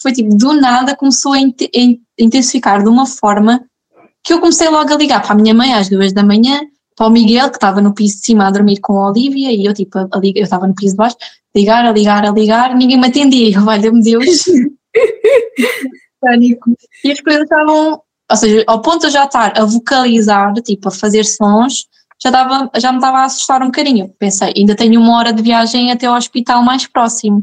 foi tipo, do nada começou a, intensificar de uma forma que eu comecei logo a ligar para a minha mãe às duas da manhã, para o Miguel, que estava no piso de cima a dormir com a Olivia, e eu tipo, a, a, eu estava no piso de baixo, ligar, a ligar, a ligar, ninguém me atendia, eu, valha-me Deus. Pânico. E as coisas estavam, ou seja, ao ponto de eu já estar a vocalizar, tipo, a fazer sons, já, dava, já me estava a assustar um bocadinho. Pensei, ainda tenho uma hora de viagem até ao hospital mais próximo.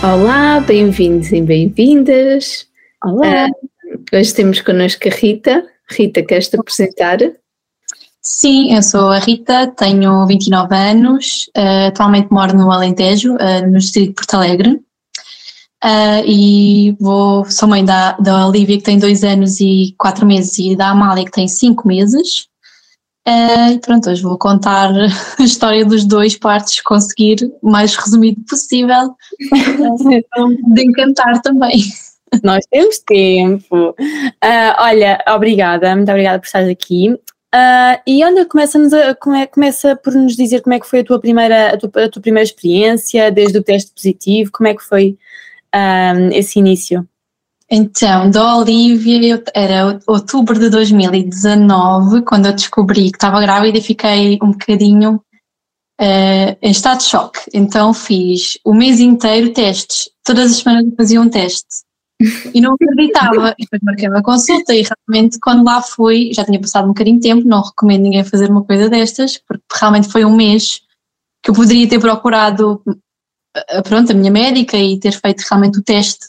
Olá, bem-vindos e bem-vindas. Olá. Uh, hoje temos connosco a Rita. Rita, queres-te apresentar? Sim, eu sou a Rita, tenho 29 anos, uh, atualmente moro no Alentejo, uh, no distrito de Porto Alegre. e vou, sou mãe da, da Olivia, que tem 2 anos e 4 meses, e da Amália, que tem 5 meses. Uh, pronto, hoje vou contar a história dos dois partes, conseguir o mais resumido possível, de encantar também. Nós temos tempo. Uh, olha, obrigada, muito obrigada por estar aqui. Uh, e olha, começa, a, come, começa por nos dizer como é que foi a tua primeira, a tua, a tua primeira experiência, desde o teste positivo, como é que foi esse início? Então, da Olivia, era outubro de 2019, quando eu descobri que estava grávida e fiquei um bocadinho uh, em estado de choque. Então fiz o mês inteiro testes, todas as semanas eu fazia um teste. E não acreditava, e depois marquei uma consulta e realmente quando lá fui, já tinha passado um bocadinho de tempo, não recomendo ninguém fazer uma coisa destas, porque realmente foi um mês que eu poderia ter procurado eh, pronto, a minha médica e ter feito realmente o teste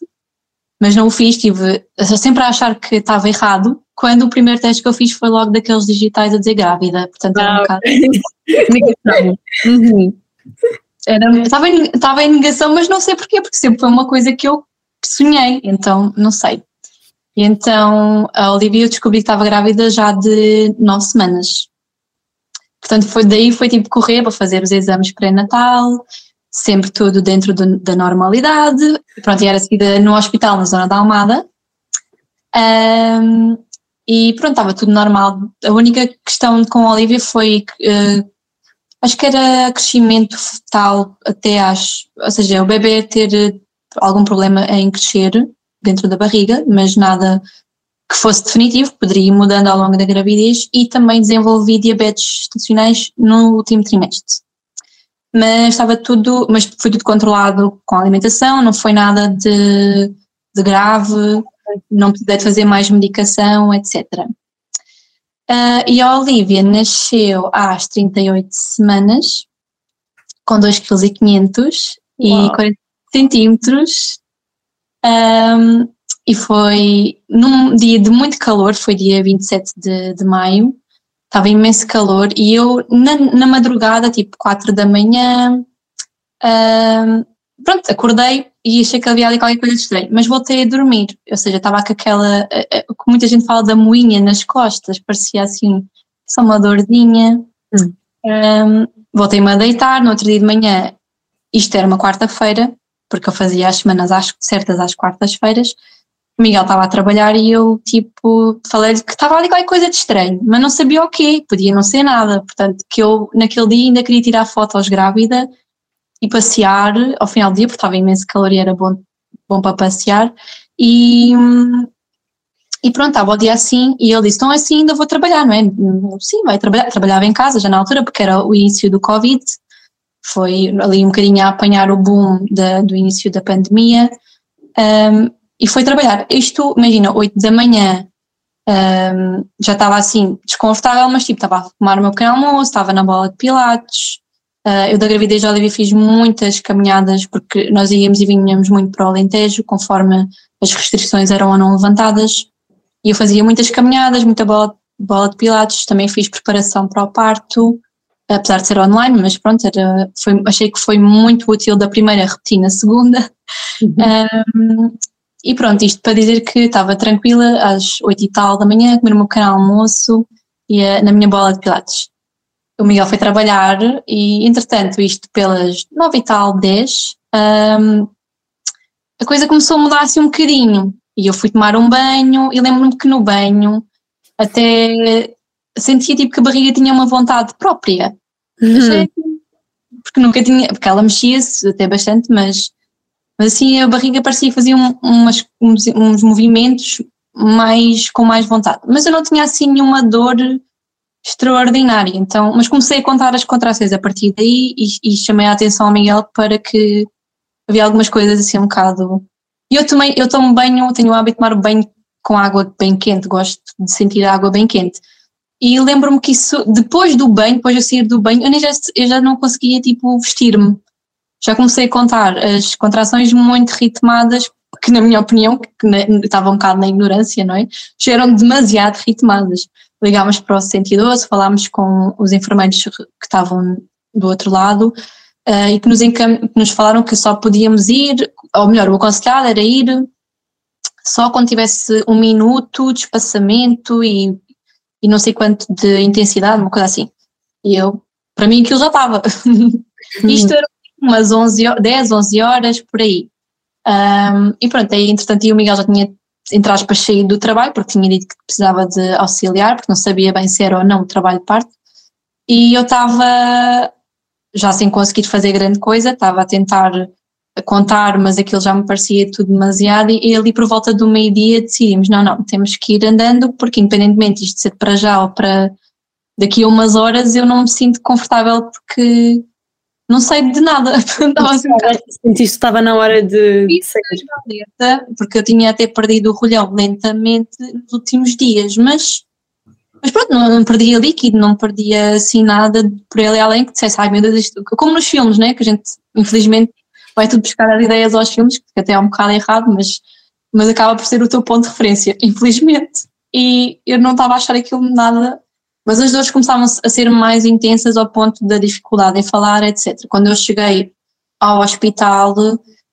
mas não o fiz, estive sempre a achar que estava errado, quando o primeiro teste que eu fiz foi logo daqueles digitais a dizer grávida, portanto era um ah, bocado negação. uhum. era, estava, em, estava em negação, mas não sei porquê, porque sempre foi uma coisa que eu sonhei, então não sei. E então a Olivia eu descobri que estava grávida já de nove semanas. Portanto, foi daí, foi tipo correr para fazer os exames pré-natal, sempre tudo dentro do, da normalidade. Pronto, e era seguida no hospital, na zona da Almada. Um, e pronto, estava tudo normal. A única questão com a Olivia foi que uh, acho que era crescimento fetal até às. Ou seja, o bebê ter algum problema em crescer dentro da barriga, mas nada que fosse definitivo, poderia ir mudando ao longo da gravidez e também desenvolvi diabetes estacionais no último trimestre mas estava tudo, mas foi tudo controlado com a alimentação, não foi nada de, de grave, não precisei de fazer mais medicação, etc. Uh, e a Olivia nasceu às 38 semanas, com 2,5 kg e 40 centímetros, um, e foi num dia de muito calor, foi dia 27 de, de maio, estava imenso calor e eu na, na madrugada, tipo 4 da manhã, pronto, acordei e achei que havia ali qualquer coisa de estranho, mas voltei a dormir, ou seja, estava com aquela, uh, muita gente fala da moinha nas costas, parecia assim, só uma dorzinha. Hum. Um, Voltei-me a deitar, no outro dia de manhã, isto era uma quarta-feira, porque eu fazia as semanas às, certas às quartas-feiras, o Miguel estava a trabalhar e eu, tipo, falei-lhe que estava ali qualquer coisa de estranho, mas não sabia o quê, podia não ser nada. Portanto, que eu, naquele dia, ainda queria tirar fotos grávida e passear ao final do dia, porque estava imenso calor e era bom, bom para passear. E, e pronto, estava o dia assim, e ele disse: Então, assim ainda vou trabalhar, não é? Sim, vai trabalhar. Trabalhava em casa já na altura, porque era o início do Covid, foi ali um bocadinho a apanhar o boom da, do início da pandemia. Um, e foi trabalhar. Isto, imagina, 8 da manhã, um, já estava assim desconfortável, mas tipo, estava a tomar o meu pequeno almoço, estava na bola de pilates. Uh, eu da gravidez da Olivia fiz muitas caminhadas porque nós íamos e vinhamos muito para o Alentejo conforme as restrições eram ou não levantadas. E eu fazia muitas caminhadas, muita bola, bola de pilates, também fiz preparação para o parto. apesar de ser online, mas pronto, era, foi, achei que foi muito útil da primeira repetir na segunda. Uhum. Um, e pronto, isto para dizer que estava tranquila às oito e tal da manhã, a comer o meu pequeno almoço e uh, na minha bola de pilates. O Miguel foi trabalhar e, entretanto, isto pelas nove e tal, dez, um, a coisa começou a mudar assim um bocadinho. E eu fui tomar um banho e lembro-me que no banho até sentia tipo que a barriga tinha uma vontade própria. Uhum. Porque nunca tinha, porque ela mexia-se até bastante, mas, mas assim a barriga parecia fazia um, umas, uns, uns movimentos mais com mais vontade. Mas eu não tinha assim nenhuma dor extraordinária, então, mas comecei a contar as contrações a partir daí e, e chamei a atenção ao Miguel para que havia algumas coisas assim um bocado. Eu também, eu tomo banho, tenho o hábito de tomar banho com água bem quente, gosto de sentir a água bem quente. E lembro-me que isso, depois do banho, depois de eu sair do banho, eu, já, eu já não conseguia tipo vestir-me. Já comecei a contar as contrações muito ritmadas, que na minha opinião, que estava um bocado na ignorância, não é? Já eram demasiado ritmadas. Ligámos para o 112, falámos com os enfermeiros que estavam do outro lado uh, e que nos, que nos falaram que só podíamos ir, ou melhor, o aconselhado era ir só quando tivesse um minuto de espaçamento e, e não sei quanto de intensidade, uma coisa assim. E eu, para mim aquilo já estava. Isto era umas 11, 10, 11 horas por aí. Um, e pronto, aí entretanto o Miguel já tinha, entre aspas, saído do trabalho, porque tinha dito que precisava de auxiliar, porque não sabia bem se era ou não trabalho de parte. E eu estava, já sem conseguir fazer grande coisa, estava a tentar contar, mas aquilo já me parecia tudo demasiado, e ali por volta do meio-dia decidimos, não, não, temos que ir andando, porque independentemente isto ser para já ou para daqui a umas horas, eu não me sinto confortável porque não sei de nada. estava assim, Sentiste estava na hora de, de sair. Porque eu tinha até perdido o rolhão lentamente nos últimos dias, mas mas pronto, não, não, perdia líquido, não perdia assim nada por ele além que dissesse, ai meu Deus, isto, como nos filmes, né? Que a gente, infelizmente, vai tudo buscar as ideias aos filmes, que até é um bocado errado, mas, mas acaba por ser o teu ponto de referência, infelizmente. E eu não estava a achar aquilo nada, mas as dores começavam a ser mais intensas ao ponto da dificuldade em falar, etc. Quando eu cheguei ao hospital,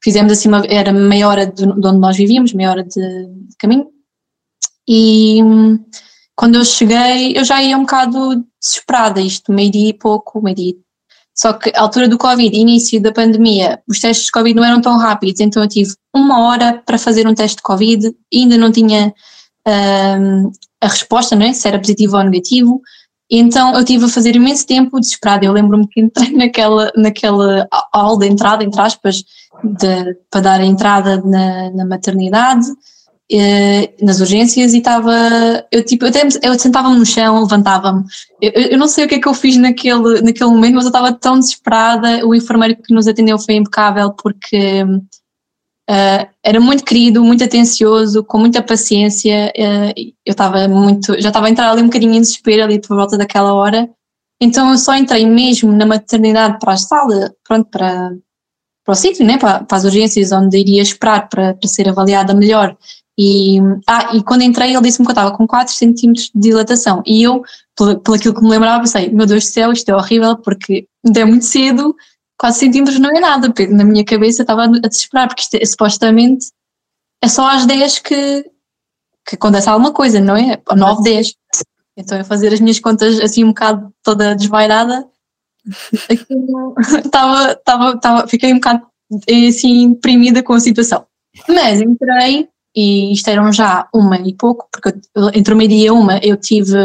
fizemos assim uma, era meia hora de, de onde nós vivíamos, meia hora de, de caminho, e quando eu cheguei eu já ia um bocado desesperada, isto meio-dia e pouco, meio-dia só que a altura do Covid, início da pandemia, os testes de Covid não eram tão rápidos, então eu tive uma hora para fazer um teste de Covid ainda não tinha um, a resposta, não é? se era positivo ou negativo. Então eu tive a fazer imenso tempo desesperada. Eu lembro-me que entrei naquela, naquela hall de entrada, entre aspas, de, para dar a entrada na, na maternidade eh, nas urgências e estava, eu tipo, eu, eu sentava-me no chão, levantava-me, eu, eu, não sei o que é que eu fiz naquele, naquele momento, mas eu estava tão desesperada, o enfermeiro que nos atendeu foi impecável porque uh, era muito querido, muito atencioso, com muita paciência, uh, eu estava muito, já estava a entrar ali um bocadinho em desespero ali por volta daquela hora, então eu só entrei mesmo na maternidade para a sala, pronto, para, para o sítio, né, para, para as urgências onde iria esperar para, para ser avaliada melhor. E, ah, e quando entrei ele disse-me que eu estava com 4 centímetros de dilatação. E eu, pelo, aquilo que me lembrava, pensei, meu Deus do céu, isto é horrível porque ainda é muito cedo, 4 centímetros não é nada, na minha cabeça estava a desesperar porque isto é, supostamente é só às 10 que, que acontece alguma coisa, não é? Ou 9, 10. Então eu fazer as minhas contas assim um bocado toda desvairada, estava, estava, estava, fiquei um bocado assim imprimida com a situação. Mas entrei e isto eram já uma e pouco, porque entre o meio-dia e uma eu tive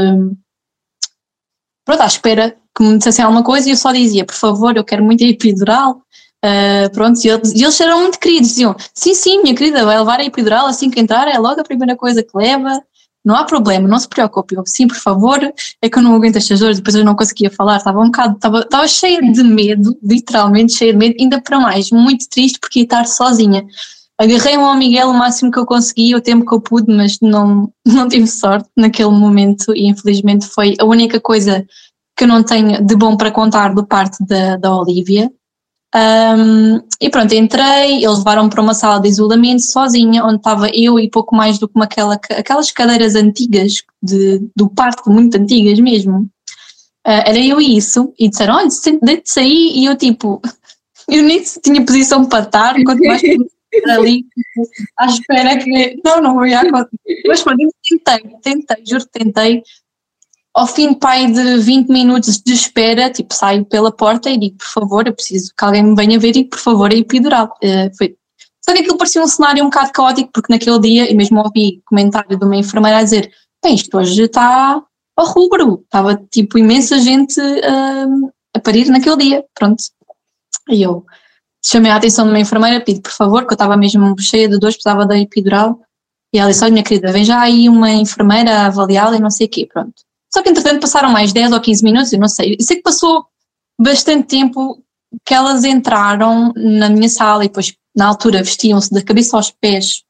pronto, à espera que me dissessem alguma coisa e eu só dizia, por favor, eu quero muito a epidural. Uh, pronto, e eles, eles eram muito queridos, diziam, sim, sim, minha querida, vai levar a epidural assim que entrar, é logo a primeira coisa que leva, não há problema, não se preocupe. Eu, sim, por favor, é que eu não aguento estas dores, depois eu não conseguia falar, estava um bocado, estava, estava cheia de medo, literalmente cheia de medo, ainda para mais, muito triste porque ia estar sozinha. Agarrei-me ao Miguel o máximo que eu consegui, o tempo que eu pude, mas não, não tive sorte naquele momento e infelizmente foi a única coisa que eu não tenho de bom para contar do parte da, da Olivia. Um, e pronto, entrei, eles levaram-me para uma sala de isolamento sozinha, onde estava eu e pouco mais do que uma, aquela, aquelas cadeiras antigas, de, do parque, muito antigas mesmo. Uh, era eu e isso, e disseram, olha, deite-se aí, e eu tipo, eu nem tinha posição para estar, quanto mais ali, à espera que, não, não ia acontecer. Mas pronto, tentei, tentei, juro que tentei. Ao fim pai de 20 minutos de espera, tipo, saio pela porta e digo, por favor, eu preciso que alguém me venha ver e, por favor, é epidural. Uh, foi. Só que aquilo parecia um cenário um bocado caótico, porque naquele dia, e mesmo ouvi comentário de uma enfermeira a dizer, bem, isto hoje está ao rubro. Estava tipo imensa gente uh, a parir naquele dia, pronto. E eu chamei a atenção de uma enfermeira, pedi por favor, que eu estava mesmo cheia de dores, precisava da epidural. E ela disse: Olha, minha querida, vem já aí uma enfermeira a avaliá-la e não sei o quê, pronto. Só que entretanto passaram mais 10 ou 15 minutos, eu não sei. Eu sei que passou bastante tempo que elas entraram na minha sala e depois, na altura, vestiam-se da cabeça aos pés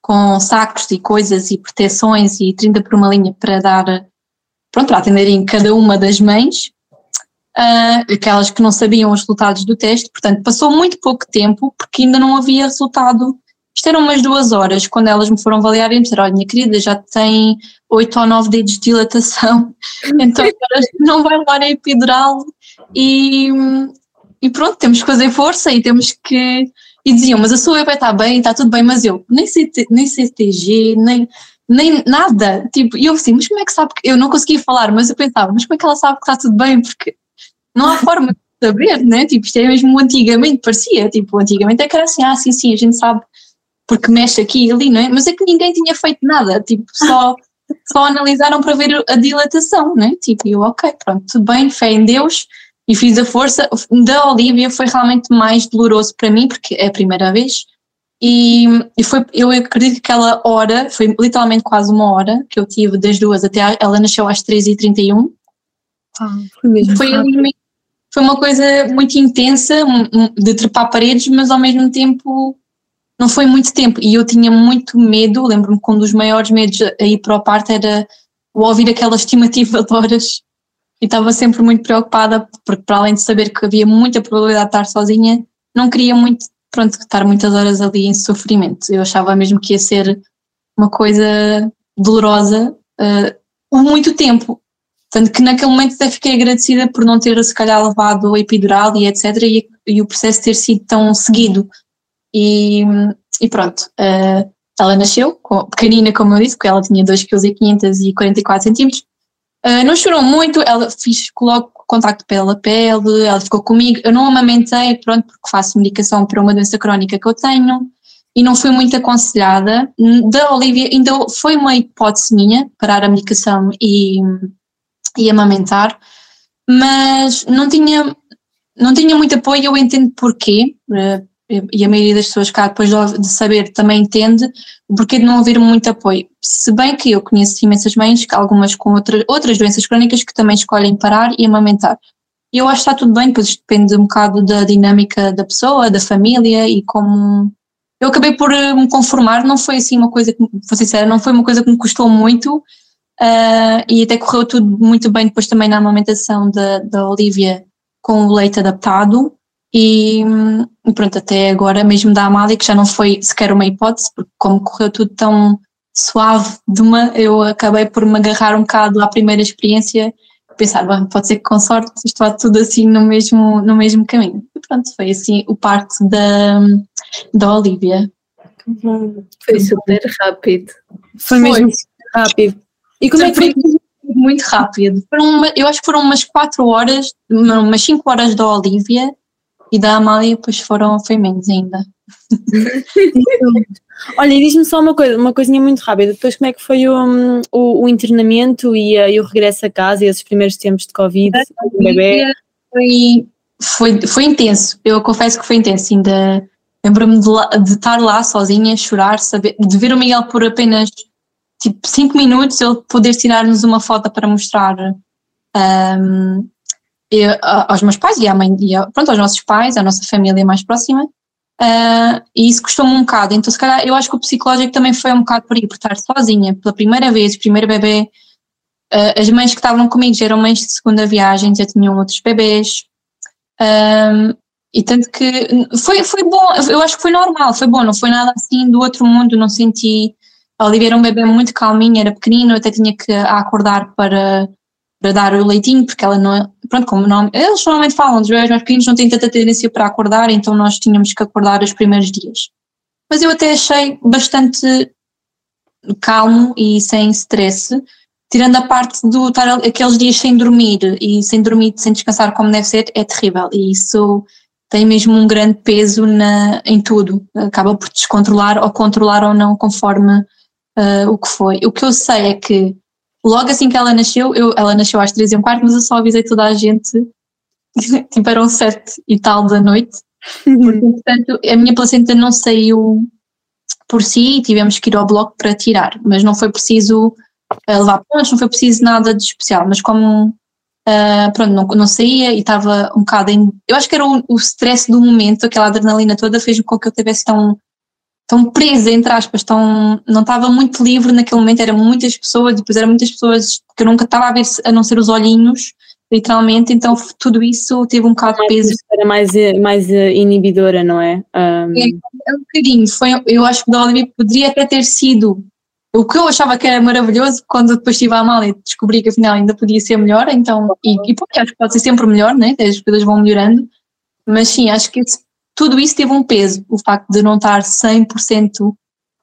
com sacos e coisas e proteções e 30 por uma linha para dar pronto, para atenderem cada uma das mães, uh, aquelas que não sabiam os resultados do teste, portanto passou muito pouco tempo porque ainda não havia resultado. Isto eram umas duas horas, quando elas me foram avaliar e me disseram, olha minha querida, já tem oito ou nove dedos de dilatação, então não vai levar a epidural e, e pronto, temos que fazer força e temos que... E diziam, mas a sua bebê está bem, está tudo bem, mas eu nem sei, nem sei TG, nem nem nada. Tipo, e eu assim, mas como é que sabe que. Eu não conseguia falar, mas eu pensava, mas como é que ela sabe que está tudo bem? Porque não há forma de saber, né? Tipo, isto é mesmo antigamente, parecia. Tipo, antigamente é que era assim, ah, sim, sim, a gente sabe porque mexe aqui e ali, não é? Mas é que ninguém tinha feito nada, tipo, só, só analisaram para ver a dilatação, né? Tipo, eu, ok, pronto, tudo bem, fé em Deus e fiz a força. Da Olivia foi realmente mais doloroso para mim, porque é a primeira vez e, e, foi, eu acredito que aquela hora, foi literalmente quase uma hora que eu tive das duas até a, ela nasceu às 3h31. Ah, foi mesmo. Foi, foi uma coisa muito intensa de trepar paredes, mas ao mesmo tempo não foi muito tempo. E eu tinha muito medo, lembro-me que um dos maiores medos a ir para o parto era o ouvir aquela estimativa de horas. E estava sempre muito preocupada, porque para além de saber que havia muita probabilidade de estar sozinha, não queria muito pronto, estar muitas horas ali em sofrimento. Eu achava mesmo que ia ser uma coisa dolorosa uh, muito tempo. Tanto que naquele momento até fiquei agradecida por não ter se calhar levado a epidural e etc. E, e o processo ter sido tão seguido. E, e pronto, uh, ela nasceu, pequenina como eu disse, porque ela tinha 2,5 kg 44 centímetros. Uh, não chorou muito, ela fiz logo contacto pele a pele, ela ficou comigo. Eu não amamentei, pronto, porque faço medicação para uma doença crónica que eu tenho e não fui muito aconselhada. Da Olivia, ainda foi uma hipótese minha parar a medicação e, e amamentar, mas não tinha, não tinha muito apoio. Eu entendo porquê, eh, e a maioria das pessoas cá depois de saber também entende o porquê de não haver muito apoio. Se bem que eu conheço imensas mães, algumas com outra, outras doenças crónicas que também escolhem parar e amamentar. E eu acho que está tudo bem, pois depende um bocado da dinâmica da pessoa, da família e como. Eu acabei por eh, me conformar, não foi assim uma coisa que, vou sincera, não foi uma coisa que me custou muito uh, e até correu tudo muito bem depois também na amamentação da, da Olivia com o leite adaptado. E, e pronto, até agora mesmo da Amália, que já não foi sequer uma hipótese, porque como correu tudo tão suave de uma, eu acabei por me agarrar um bocado à primeira experiência pensar, bom, pode ser que com sorte isto vá tudo assim no mesmo, no mesmo caminho. E pronto, foi assim o parto da, da Olivia. Foi super rápido. Foi, foi. mesmo rápido. E como é que foi? Muito rápido. Foram uma, eu acho que foram umas 4 horas, umas 5 horas da Olivia e da Amália, pois foram, foi menos ainda. Olha, e diz-me só uma coisa, uma coisinha muito rápida. Depois, como é que foi o, o, o internamento e, uh, e, o regresso a casa e esses primeiros tempos de Covid? Foi, foi, foi intenso. Eu confesso que foi intenso. Ainda lembro-me de, de, estar lá sozinha, chorar, saber, de ver o Miguel por apenas tipo 5 minutos, ele poder tirar-nos uma foto para mostrar um, eu, aos meus pais e à mãe, e pronto, aos nossos pais, à nossa família mais próxima, uh, e isso custou-me um bocado. Então, se calhar, eu acho que o psicológico também foi um bocado por aí, por estar sozinha, pela primeira vez, primeiro bebê. Uh, as mães que estavam comigo já eram mães de segunda viagem, já tinham outros bebês. Um, e tanto que foi, foi bom, eu acho que foi normal, foi bom, não foi nada assim do outro mundo, não senti. A Olivia era um bebê muito calminho, era pequenino, até tinha que acordar para para dar o leitinho, porque ela não é, pronto, como não, eles normalmente falam, os bebês mais pequenos não têm tanta tendência para acordar, então nós tínhamos que acordar os primeiros dias. Mas eu até achei bastante calmo e sem stress, tirando a parte do estar aqueles dias sem dormir e sem dormir, sem descansar como deve ser, é terrível. E isso tem mesmo um grande peso na, em tudo. Acaba por descontrolar ou controlar ou não conforme uh, o que foi. O que eu sei é que logo assim que ela nasceu, eu, ela nasceu às três e um quarto, mas eu só avisei toda a gente, tipo eram sete e tal da noite, porque portanto a minha placenta não saiu por si e tivemos que ir ao bloco para tirar, mas não foi preciso uh, levar pontos, não foi preciso nada de especial, mas como uh, pronto, não, não saía e estava um bocado em, eu acho que era o, o stress do momento, aquela adrenalina toda fez com que eu tivesse tão tão presa, entre aspas, tão, não estava muito livre naquele momento, eram muitas pessoas, depois eram muitas pessoas que eu nunca estava a ver, a não ser os olhinhos, literalmente, então tudo isso teve um bocado de peso. Era mais, mais eh, inibidora, não é? Um... É, é um bocadinho, foi, eu acho que da Olivia poderia até ter sido o que eu achava que era maravilhoso, quando depois estive a mal e descobri que afinal ainda podia ser melhor, então, e, e pô, acho que pode ser sempre melhor, né? as coisas vão melhorando, mas sim, acho que esse tudo isso teve um peso, o facto de não estar 100%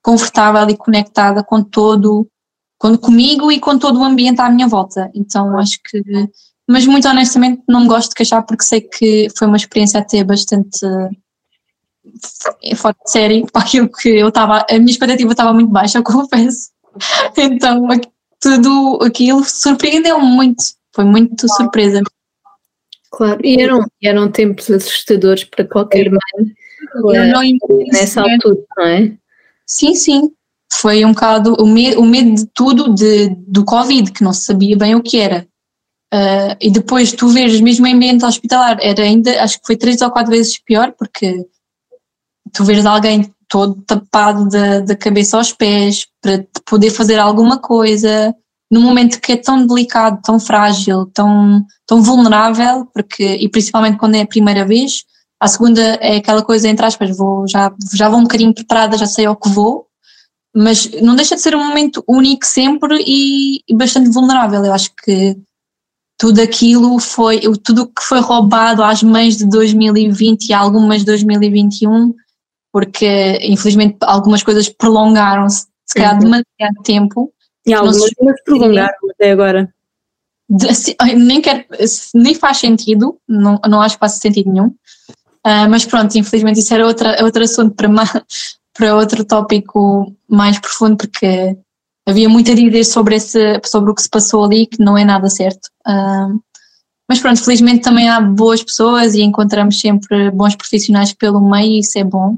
confortável e conectada com todo, com, comigo e com todo o ambiente à minha volta. Então acho que, mas muito honestamente não me gosto de queixar porque sei que foi uma experiência até bastante fora de série para aquilo que eu estava, a minha expectativa estava muito baixa, eu confesso. Então tudo aquilo surpreendeu-me muito, foi muito surpresa. Claro, e eram, eram tempos assustadores para qualquer mãe nessa altura, não é? Sim, sim. Foi um bocado o, me, o medo de tudo de, do Covid, que não se sabia bem o que era. Uh, e depois tu vês mesmo em ambiente hospitalar, era ainda, acho que foi três ou quatro vezes pior, porque tu vês alguém todo tapado da, da cabeça aos pés para poder fazer alguma coisa, num momento que é tão delicado, tão frágil, tão, tão vulnerável, porque, e principalmente quando é a primeira vez, a segunda é aquela coisa, entre aspas, vou, já, já vou um bocadinho preparada, já sei ao que vou, mas não deixa de ser um momento único sempre e, e bastante vulnerável. Eu acho que tudo aquilo foi, tudo que foi roubado às mães de 2020 e algumas de 2021, porque infelizmente algumas coisas prolongaram-se, se calhar uhum. demasiado tempo, e algumas não se prolongaram até agora. Assim, nem, quer, nem faz sentido, não, não acho que faça sentido nenhum. Uh, mas pronto, infelizmente isso era outra, outro assunto para, para outro tópico mais profundo, porque havia muito a dizer sobre, esse, sobre o que se passou ali, que não é nada certo. Uh, mas pronto, felizmente também há boas pessoas e encontramos sempre bons profissionais pelo meio, e isso é bom.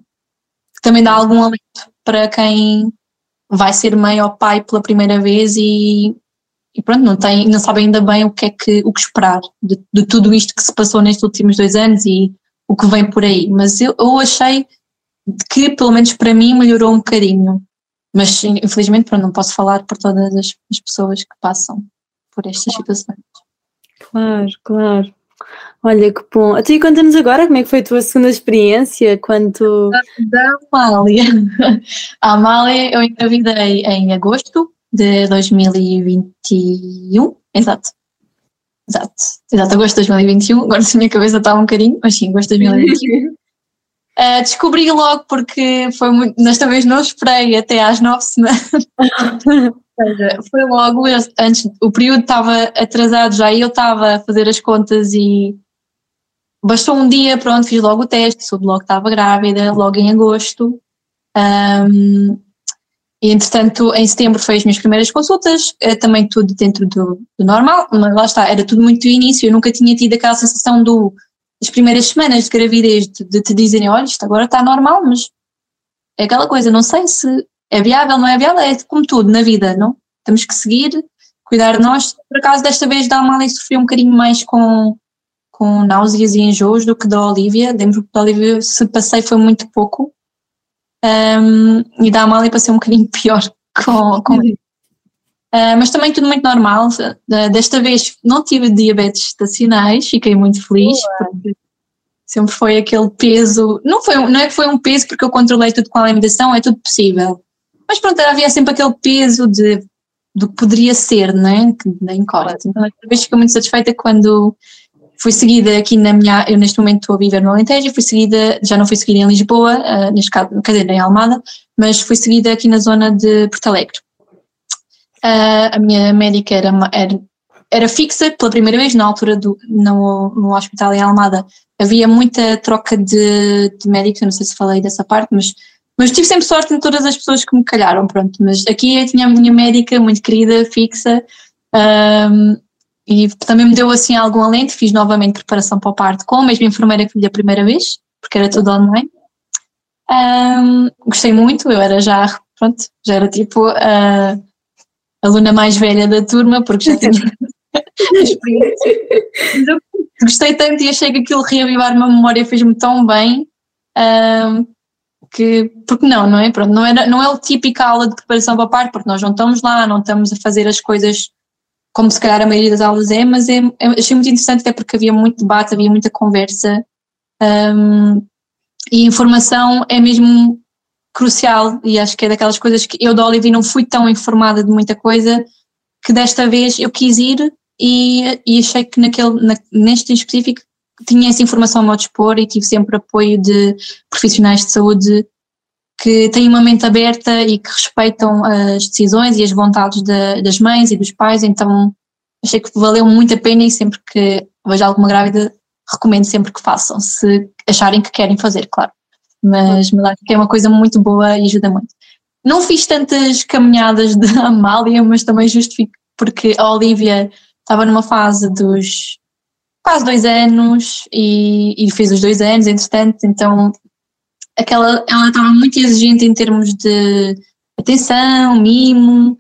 Também dá algum alento para quem vai ser mãe ou pai pela primeira vez e, e pronto, não, tem, não sabe ainda bem o que é que, o que esperar de, de, tudo isto que se passou nestes últimos dois anos e o que vem por aí. Mas eu, eu achei que, pelo menos para mim, melhorou um bocadinho. Mas infelizmente pronto, não posso falar por todas as, as pessoas que passam por estas situações. Claro, claro. Olha que bom. Até conta-nos agora como é que foi a tua segunda experiência quando. Da Amália. A Amália eu engravidei em agosto de 2021. Exato. Exato. Exato, agosto de 2021. Agora se a minha cabeça está um bocadinho, mas sim, agosto de 2021. Uh, eh, descobri logo porque foi muito, desta vez não esperei até às nove semanas. foi logo antes, o período estava atrasado já e eu estava a fazer as contas e bastou um dia, pronto, fiz logo o teste, soube logo que estava grávida, logo em agosto. Um, e entretanto, em setembro foi as minhas primeiras consultas, eh, também tudo dentro do, do, normal, mas lá está, era tudo muito início, eu nunca tinha tido aquela sensação do, das primeiras semanas de gravidez, de, de te dizerem, olha, isto agora está normal, mas é aquela coisa, não sei se é viável, não é viável, é como tudo na vida, não? Temos que seguir, cuidar de nós. Por acaso, desta vez, da Amália sofreu um bocadinho mais com com náuseas e enjoos do que da Olivia. Lembro que da Olivia, se passei, foi muito pouco. Um, e da Amália passei um bocadinho pior com, com ele. Uh, mas também tudo muito normal. Uh, desta vez não tive diabetes estacionais, fiquei muito feliz, sempre foi aquele peso. Não, foi, não é que foi um peso porque eu controlei tudo com a alimentação, é tudo possível. Mas pronto, havia sempre aquele peso de do que poderia ser, não é? Da incógnita. Então, outra vez fico muito satisfeita quando fui seguida aqui na minha, eu neste momento estou a viver no Alentejo, fui seguida, já não fui seguida em Lisboa, uh, neste caso, quer dizer, em Almada, mas fui seguida aqui na zona de Porto Alegre. Uh, a minha médica era, era, era, fixa pela primeira vez, na altura do, no, no hospital em Almada, havia muita troca de, de médicos, eu não sei se falei dessa parte, mas, mas tive sempre sorte em todas as pessoas que me calharam, pronto, mas aqui eu tinha a minha médica muito querida, fixa, um, e também me deu assim algum alento, fiz novamente preparação para o parto com a mesma enfermeira que fui a primeira vez, porque era tudo online. Um, gostei muito, eu era já, pronto, já era tipo a aluna mais velha da turma, porque já tinha experiência. gostei tanto e achei que aquilo reavivar uma memória fez-me tão bem um, que, porque não, não é? Pronto, não, era, não é o típico aula de preparação para o parto, porque nós não estamos lá, não estamos a fazer as coisas como se calhar a maioria das aulas é, mas é, é, achei muito interessante até porque havia muito debate, havia muita conversa um, e informação é mesmo crucial e acho que é daquelas coisas que eu da Olivia não fui tão informada de muita coisa que desta vez eu quis ir e, e achei que naquele, na, neste em específico tinha essa informação ao meu dispor e tive sempre apoio de profissionais de saúde que têm uma mente aberta e que respeitam as decisões e as vontades de, das mães e dos pais, então achei que valeu muito a pena e sempre que vejo alguma grávida recomendo sempre que façam, se acharem que querem fazer, claro. Mas, acho que é uma coisa muito boa e ajuda muito. Não fiz tantas caminhadas de Amália, mas também justifico porque a Olivia estava numa fase dos quase dois anos e, e fez os dois anos, entretanto, então aquela, ela estava muito exigente em termos de atenção, mimo.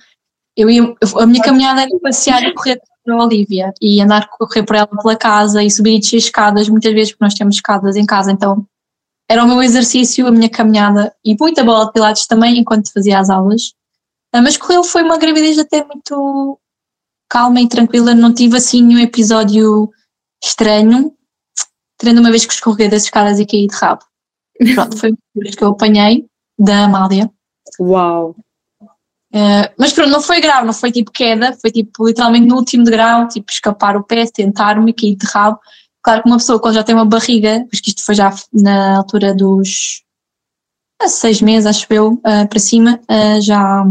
Eu ia, a minha caminhada era passear e correr para a Olivia e andar a correr por ela pela casa e subir e descer escadas, muitas vezes porque nós temos escadas em casa, então era o meu exercício, a minha caminhada e muita bola de pilates também enquanto fazia as aulas. Ah, mas correu foi uma gravidez até muito calma e tranquila, não tive assim nenhum episódio estranho, tendo uma vez que escorreguei das escadas e caí de rabo. Pronto, foi o que eu apanhei da Amália. Uau! Uh, mas pronto, não foi grave, não foi tipo queda, foi tipo literalmente no último degrau, tipo escapar o pé, tentar-me, cair de rabo. Claro que uma pessoa quando já tem uma barriga, porque isto foi já na altura dos seis meses, acho eu, uh, para cima, uh, já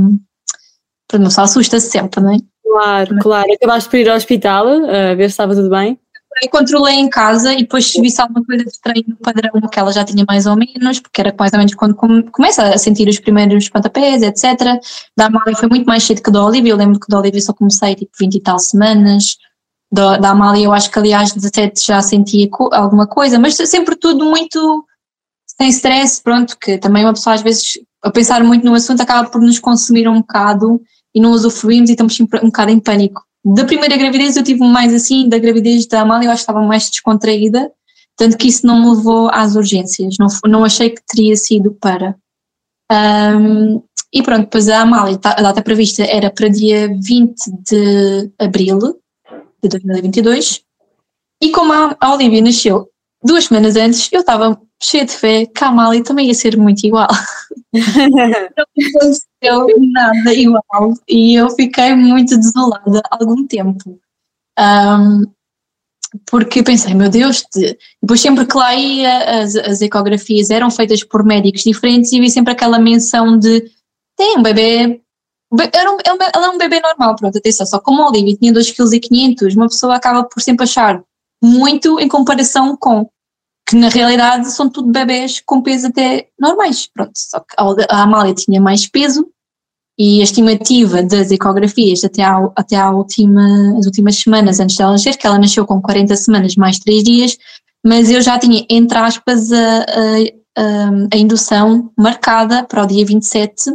pronto, uma pessoa assusta-se sempre, não é? Claro, claro. Acabaste por ir ao hospital, a ver se estava tudo bem? E controlei em casa e depois se alguma coisa de no padrão que ela já tinha mais ou menos, porque era mais ou menos quando começa a sentir os primeiros pontapés, etc. Da Amália foi muito mais cedo que da Olivia, eu lembro que da Olivia só comecei tipo 20 e tal semanas, da, da Amália eu acho que aliás 17 já sentia alguma coisa, mas sempre tudo muito sem stress, pronto, que também uma pessoa às vezes a pensar muito no assunto acaba por nos consumir um bocado e não usufruímos e estamos um bocado em pânico. Da primeira gravidez eu tive mais assim, da gravidez da Amália eu acho que estava mais descontraída, tanto que isso não me levou às urgências, não, não achei que teria sido para. Um, e pronto, depois a Amália, tá, a data prevista era para dia 20 de abril de 2022, e como a, Olivia nasceu duas semanas antes, eu estava cheia de fé que a Amália também ia ser muito igual. não aconteceu nada igual e eu fiquei muito desolada algum tempo. Um, porque pensei, meu Deus, depois sempre que lá ia, as, as, ecografias eram feitas por médicos diferentes e vi sempre aquela menção de tem um bebê, era um, ela é um bebê normal, pronto, atenção, só como a Olivia tinha 2,5 kg, uma pessoa acaba por sempre achar muito em comparação com que na realidade são tudo bebés com peso até normais, pronto, só que a Amália tinha mais peso e a estimativa das ecografias até, à, até à última, as últimas semanas antes dela nascer, que ela nasceu com 40 semanas mais 3 dias, mas eu já tinha, entre aspas, a, a, a indução marcada para o dia 27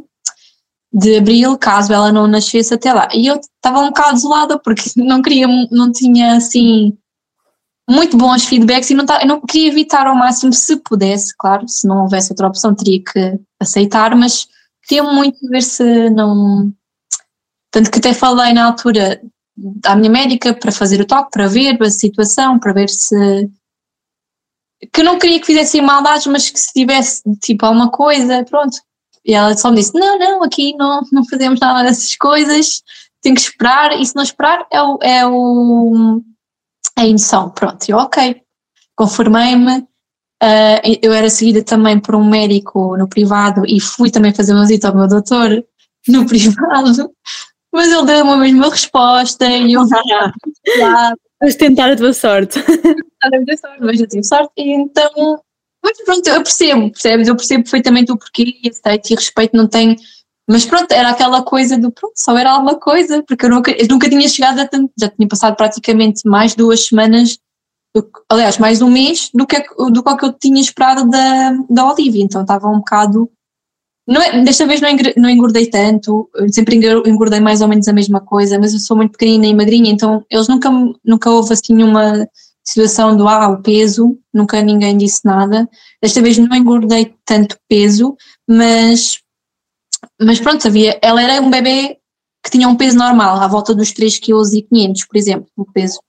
de abril, caso ela não nascesse até lá. E eu estava um bocado desolada porque não queria, não tinha assim muito bons feedbacks e não, tá, não queria evitar ao máximo, se pudesse, claro, se não houvesse outra opção teria que aceitar, mas queria muito ver se não. Tanto que até falei na altura à minha médica para fazer o toque, para ver a situação, para ver se. que eu não queria que fizessem maldades, mas que se tivesse tipo alguma coisa, pronto. E ela só me disse: não, não, aqui não, não fazemos nada dessas coisas, tenho que esperar, e se não esperar é o, é o a indução. Pronto, eu ok, conformei-me. Uh, eu era seguida também por um médico no privado e fui também fazer uma visita ao meu doutor no privado, mas ele deu-me a mesma resposta e eu Vamos tentar a tua sorte. Tentar a minha sorte, mas eu tive sorte e então mas pronto, eu percebo, percebes? Eu percebo perfeitamente o porquê e aceito e respeito, não tenho. Mas pronto, era aquela coisa do pronto, só era alguma coisa, porque eu nunca, eu nunca tinha chegado a tanto, já tinha passado praticamente mais duas semanas, aliás, mais um mês do que, do que eu tinha esperado da, da Olivia, então estava um bocado. Não é, desta vez não, engordei tanto, sempre engordei mais ou menos a mesma coisa, mas eu sou muito pequenina e magrinha, então eles nunca, nunca houve assim nenhuma situação do ah, o peso, nunca ninguém disse nada. Desta vez não engordei tanto peso, mas, mas pronto, havia, ela era um bebê que tinha um peso normal, à volta dos 3,5 kg, por exemplo, o peso.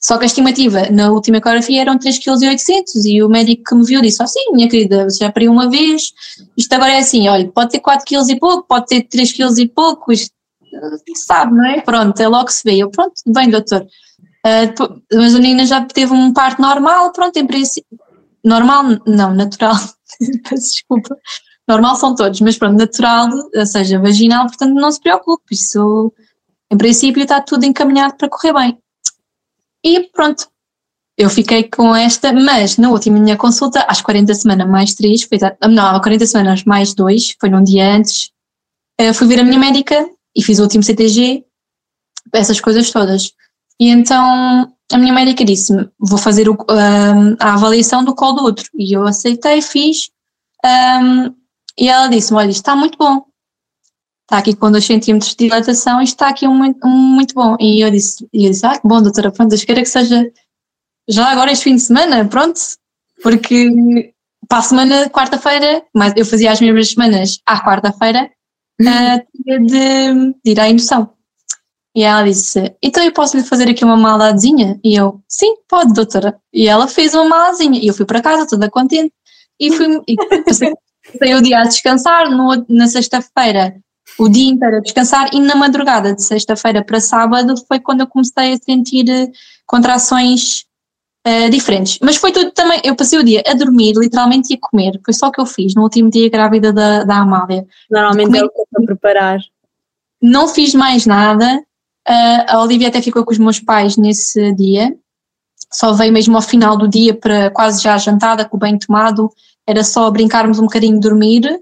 Só que a estimativa na última ecografia eram 3,8 kg e o médico que me viu disse assim, oh, minha querida, já pariu uma vez, isto agora é assim, olha, pode ter 4 kg e pouco, pode ter 3 kg e pouco, isto sabe, não é? Pronto, é logo que se vê. Eu, pronto, bem doutor, Uh, mas a menina já teve um parto normal, pronto, em princípio. Normal, não, natural. Peço desculpa. Normal são todos, mas pronto, natural, ou seja, vaginal, portanto não se preocupe, isso em princípio está tudo encaminhado para correr bem. E pronto, eu fiquei com esta, mas na última minha consulta, às 40 semanas mais 3, foi, não, às 40 semanas mais 2, foi num dia antes, uh, fui ver a minha médica e fiz o último CTG, essas coisas todas. E então a minha médica disse-me: vou fazer o, um, a avaliação do colo do outro. E eu aceitei, fiz. Um, e ela disse-me: olha, isto está muito bom. Está aqui com 2 centímetros de dilatação, isto está aqui um, um, muito bom. E eu disse: e eu disse ah, que bom, doutora, pronto, eu quero que seja já agora este fim de semana, pronto, porque para a semana, quarta-feira, mas eu fazia as mesmas semanas à quarta-feira, uh, de, de ir à indução. E ela disse: Então eu posso lhe fazer aqui uma malazinha? E eu: Sim, pode, doutora. E ela fez uma malazinha. E eu fui para casa toda contente. E fui. E passei, passei o dia a descansar. No, na sexta-feira, o dia inteiro a descansar. E na madrugada, de sexta-feira para sábado, foi quando eu comecei a sentir eh, contrações uh, diferentes. Mas foi tudo também. Eu passei o dia a dormir, literalmente, e a comer. Foi só o que eu fiz no último dia grávida da, da Amália. Normalmente é o que eu preparar. Não fiz mais nada Uh, a Olivia até ficou com os meus pais nesse dia, só veio mesmo ao final do dia para quase já jantada, com o banho tomado, era só brincarmos um bocadinho, dormir.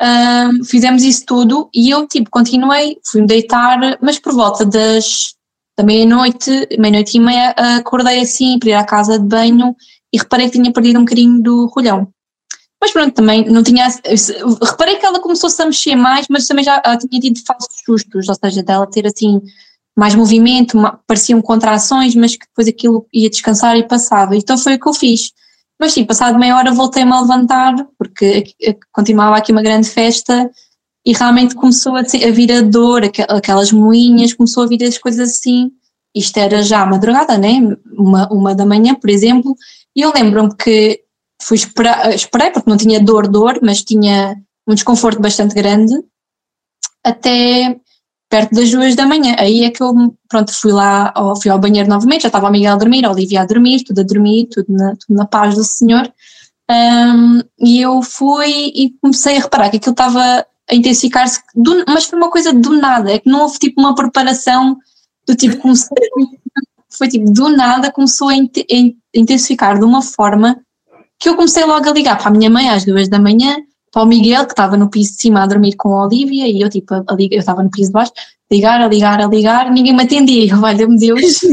Uh, fizemos isso tudo e eu, tipo, continuei, fui-me deitar, mas por volta das da meia-noite, meia-noite e meia, acordei assim para ir à casa de banho e reparei que tinha perdido um bocadinho do rolhão. Mas pronto, também não tinha. Reparei que ela começou-se a mexer mais, mas também já tinha tido falsos sustos, ou seja, dela ter assim mais movimento, pareciam contrações, mas que depois aquilo ia descansar e passava. Então foi o que eu fiz. Mas sim, passado meia hora voltei-me a levantar, porque continuava aqui uma grande festa e realmente começou a, a vir a dor, aquelas moinhas, começou a vir as coisas assim. Isto era já madrugada, né? Uma, uma da manhã, por exemplo, e eu lembro-me que fui esperar, esperei, porque não tinha dor, dor, mas tinha um desconforto bastante grande, até perto das duas da manhã. Aí é que eu, pronto, fui lá, fui ao banheiro novamente, já estava a Miguel a dormir, a Olivia a dormir, tudo a dormir, tudo na, tudo na paz do Senhor. Um, e eu fui e comecei a reparar que aquilo estava a intensificar-se, mas foi uma coisa do nada, é que não houve tipo uma preparação do tipo, comecei, foi tipo, do nada começou a, intensificar de uma forma que eu comecei logo a ligar para a minha mãe às duas da manhã, para o Miguel, que estava no piso de cima a dormir com a Olivia, e eu, tipo, a, a, eu estava no piso de baixo, ligar, a ligar, a ligar, ninguém me atendia, eu, valha-me Deus.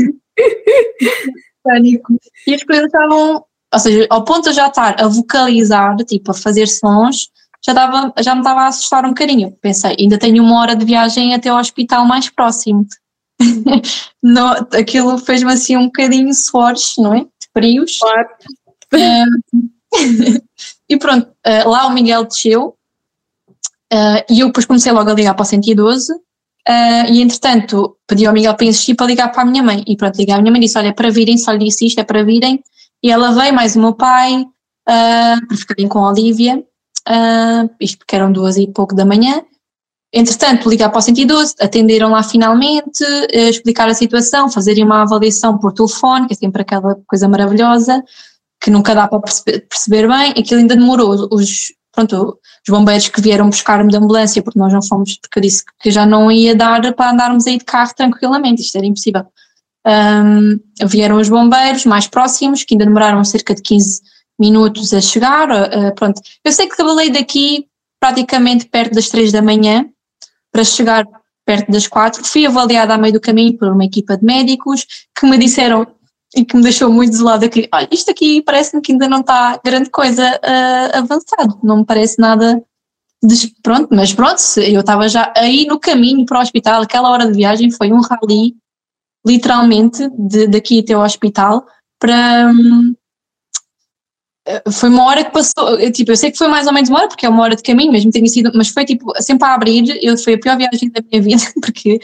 E as coisas estavam, ou seja, ao ponto de eu já estar a vocalizar, tipo, a fazer sons, já, estava, já me estava a assustar um bocadinho. Pensei, ainda tenho uma hora de viagem até ao hospital mais próximo. aquilo fez-me assim um bocadinho suores, não é? De frios. Claro. E pronto, uh, lá o Miguel desceu uh, e eu depois comecei logo a ligar para o 112 uh, eh, e entretanto pedi ao Miguel para insistir para ligar para a minha mãe. E pronto, liguei à minha mãe e disse, olha, é para virem, só lhe disse isto, é para virem. E ela veio, mais o meu pai, para ficarem com a Olivia, isto porque eram duas e pouco da manhã. Entretanto, ligar para o 112, atenderam lá finalmente, explicar a situação, fazerem uma avaliação por telefone, que é sempre aquela coisa maravilhosa, que nunca dá para perceber, perceber bem, aquilo ainda demorou. Os, pronto, os bombeiros que vieram buscar-me de ambulância, porque nós não fomos, porque eu disse que já não ia dar para andarmos aí de carro tranquilamente, isto era impossível. Um, vieram os bombeiros mais próximos, que ainda demoraram cerca de 15 minutos a chegar. Uh, pronto, eu sei que trabalhei daqui praticamente perto das 3 da manhã para chegar perto das 4. Fui avaliada a meio do caminho por uma equipa de médicos que me disseram e que me deixou muito desolada que, olha, isto aqui parece-me que ainda não está grande coisa uh, avançado, não me parece nada de, pronto, mas pronto, eu estava já aí no caminho para o hospital, aquela hora de viagem foi um rally, literalmente, de, daqui até ao hospital, para, um, foi uma hora que passou, eu, tipo, eu sei que foi mais ou menos uma hora, porque é uma hora de caminho, mesmo tenha sido, mas foi tipo, sempre a abrir, eu, foi a pior viagem da minha vida, porque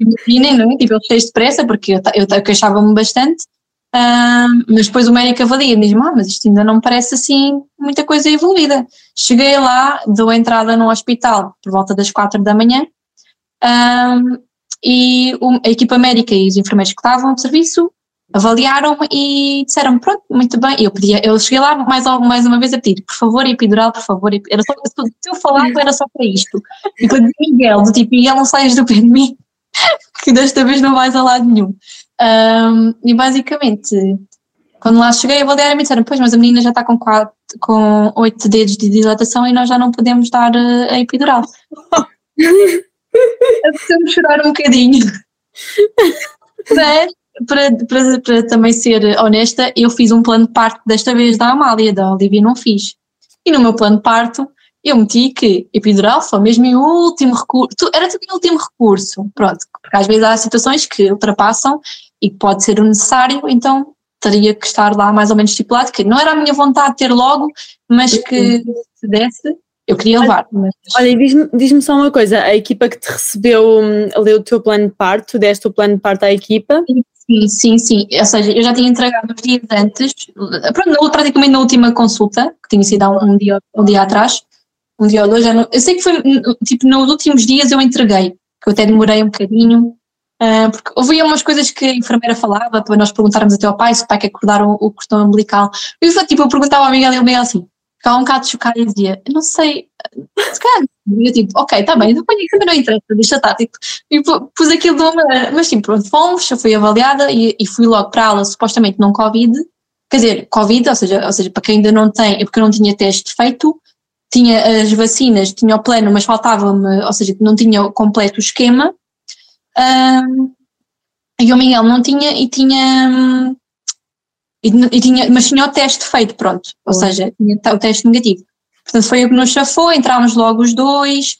imaginem, não é? Tipo, eu cheio de pressa, porque eu, eu, eu queixava-me bastante, Mas depois o médico avalia e diz-me, ah, mas isto ainda não me parece assim muita coisa evoluída. Cheguei lá, dou entrada no hospital por volta das quatro da manhã e o, a equipa médica e os enfermeiros que estavam de serviço avaliaram-me e disseram pronto, muito bem. Eu, pedia, eu cheguei lá mais, mais uma vez a pedir, por favor, epidural, por favor, era só, se eu falava era só para isto. E quando Miguel, do tipo, Miguel não saias do pé de mim, que desta vez não vais a lado nenhum. Um, e basicamente, quando lá cheguei, a avaliar me disseram: Pois, mas a menina já está com, quatro, com oito dedos de dilatação e nós já não podemos dar a epidural. Apeteceu-me chorar um bocadinho. Mas, para, para, para também ser honesta, eu fiz um plano de parto desta vez da Amália, da Olivia não fiz. E no meu plano de parto, eu meti que epidural foi mesmo em último recurso, era tudo em último recurso, pronto, porque às vezes há situações que ultrapassam e que pode ser o necessário, então teria que estar lá mais ou menos estipulado, que não era a minha vontade ter logo, mas que se desse, eu queria levar. Mas... Olha, diz-me diz só uma coisa, a equipa que te recebeu hum, leu o teu plano de parto, tu deste o plano de parto à equipa? Sim, sim, sim, ou seja, eu já tinha entregado uns dias antes, pronto, praticamente na última consulta, que tinha sido há um dia, um dia atrás, um dia ou dois, não, eu sei que foi, tipo, nos últimos dias eu entreguei, que eu até demorei um bocadinho, uh, porque ouvia umas coisas que a enfermeira falava, para nós perguntarmos até ao pai, se o pai quer acordar o, o cordão umbilical, e eu, tipo, eu perguntava ao Miguel e o Miguel assim, ficava um bocado chocado e dizia, não sei, se calhar, eu tipo, ok, está bem, depois também não interessa, deixa estar, tipo, e pus aquilo de uma mas tipo, pronto, fomos, eu fui avaliada e, e fui logo para a aula, supostamente não Covid, quer dizer, Covid, ou seja, ou seja, para quem ainda não tem, é porque eu não tinha teste feito, tinha as vacinas, tinha o plano, mas faltava-me, ou seja, não tinha o completo esquema. Um, e o Miguel não tinha e tinha, e, e, tinha, mas tinha o teste feito, pronto, ou seja, tinha o teste negativo. Portanto, foi o que nos chafou, entramos logo os dois.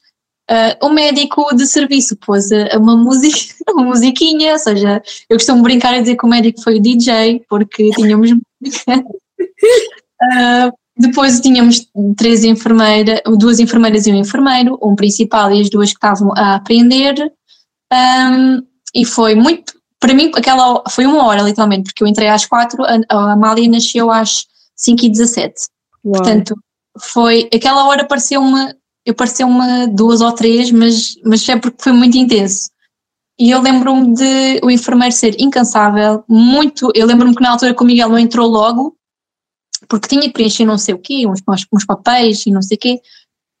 Uh, o médico de serviço pôs uma música, uma musiquinha, ou seja, eu costumo brincar a dizer que o médico foi o DJ, porque tínhamos música. Uh, Depois tínhamos três enfermeiras, duas enfermeiras e um enfermeiro, um principal e as duas que estavam a aprender. Um, e foi muito, para mim, aquela foi uma hora literalmente, porque eu entrei às quatro, a, a Amália nasceu às cinco e dezessete. Portanto, foi, aquela hora pareceu-me, eu pareceu-me duas ou três, mas, mas é porque foi muito intenso. E eu lembro-me de o enfermeiro ser incansável, muito, eu lembro-me que na altura que o Miguel não entrou logo, porque tinha que preencher não sei o quê, uns, uns papéis e não sei o quê,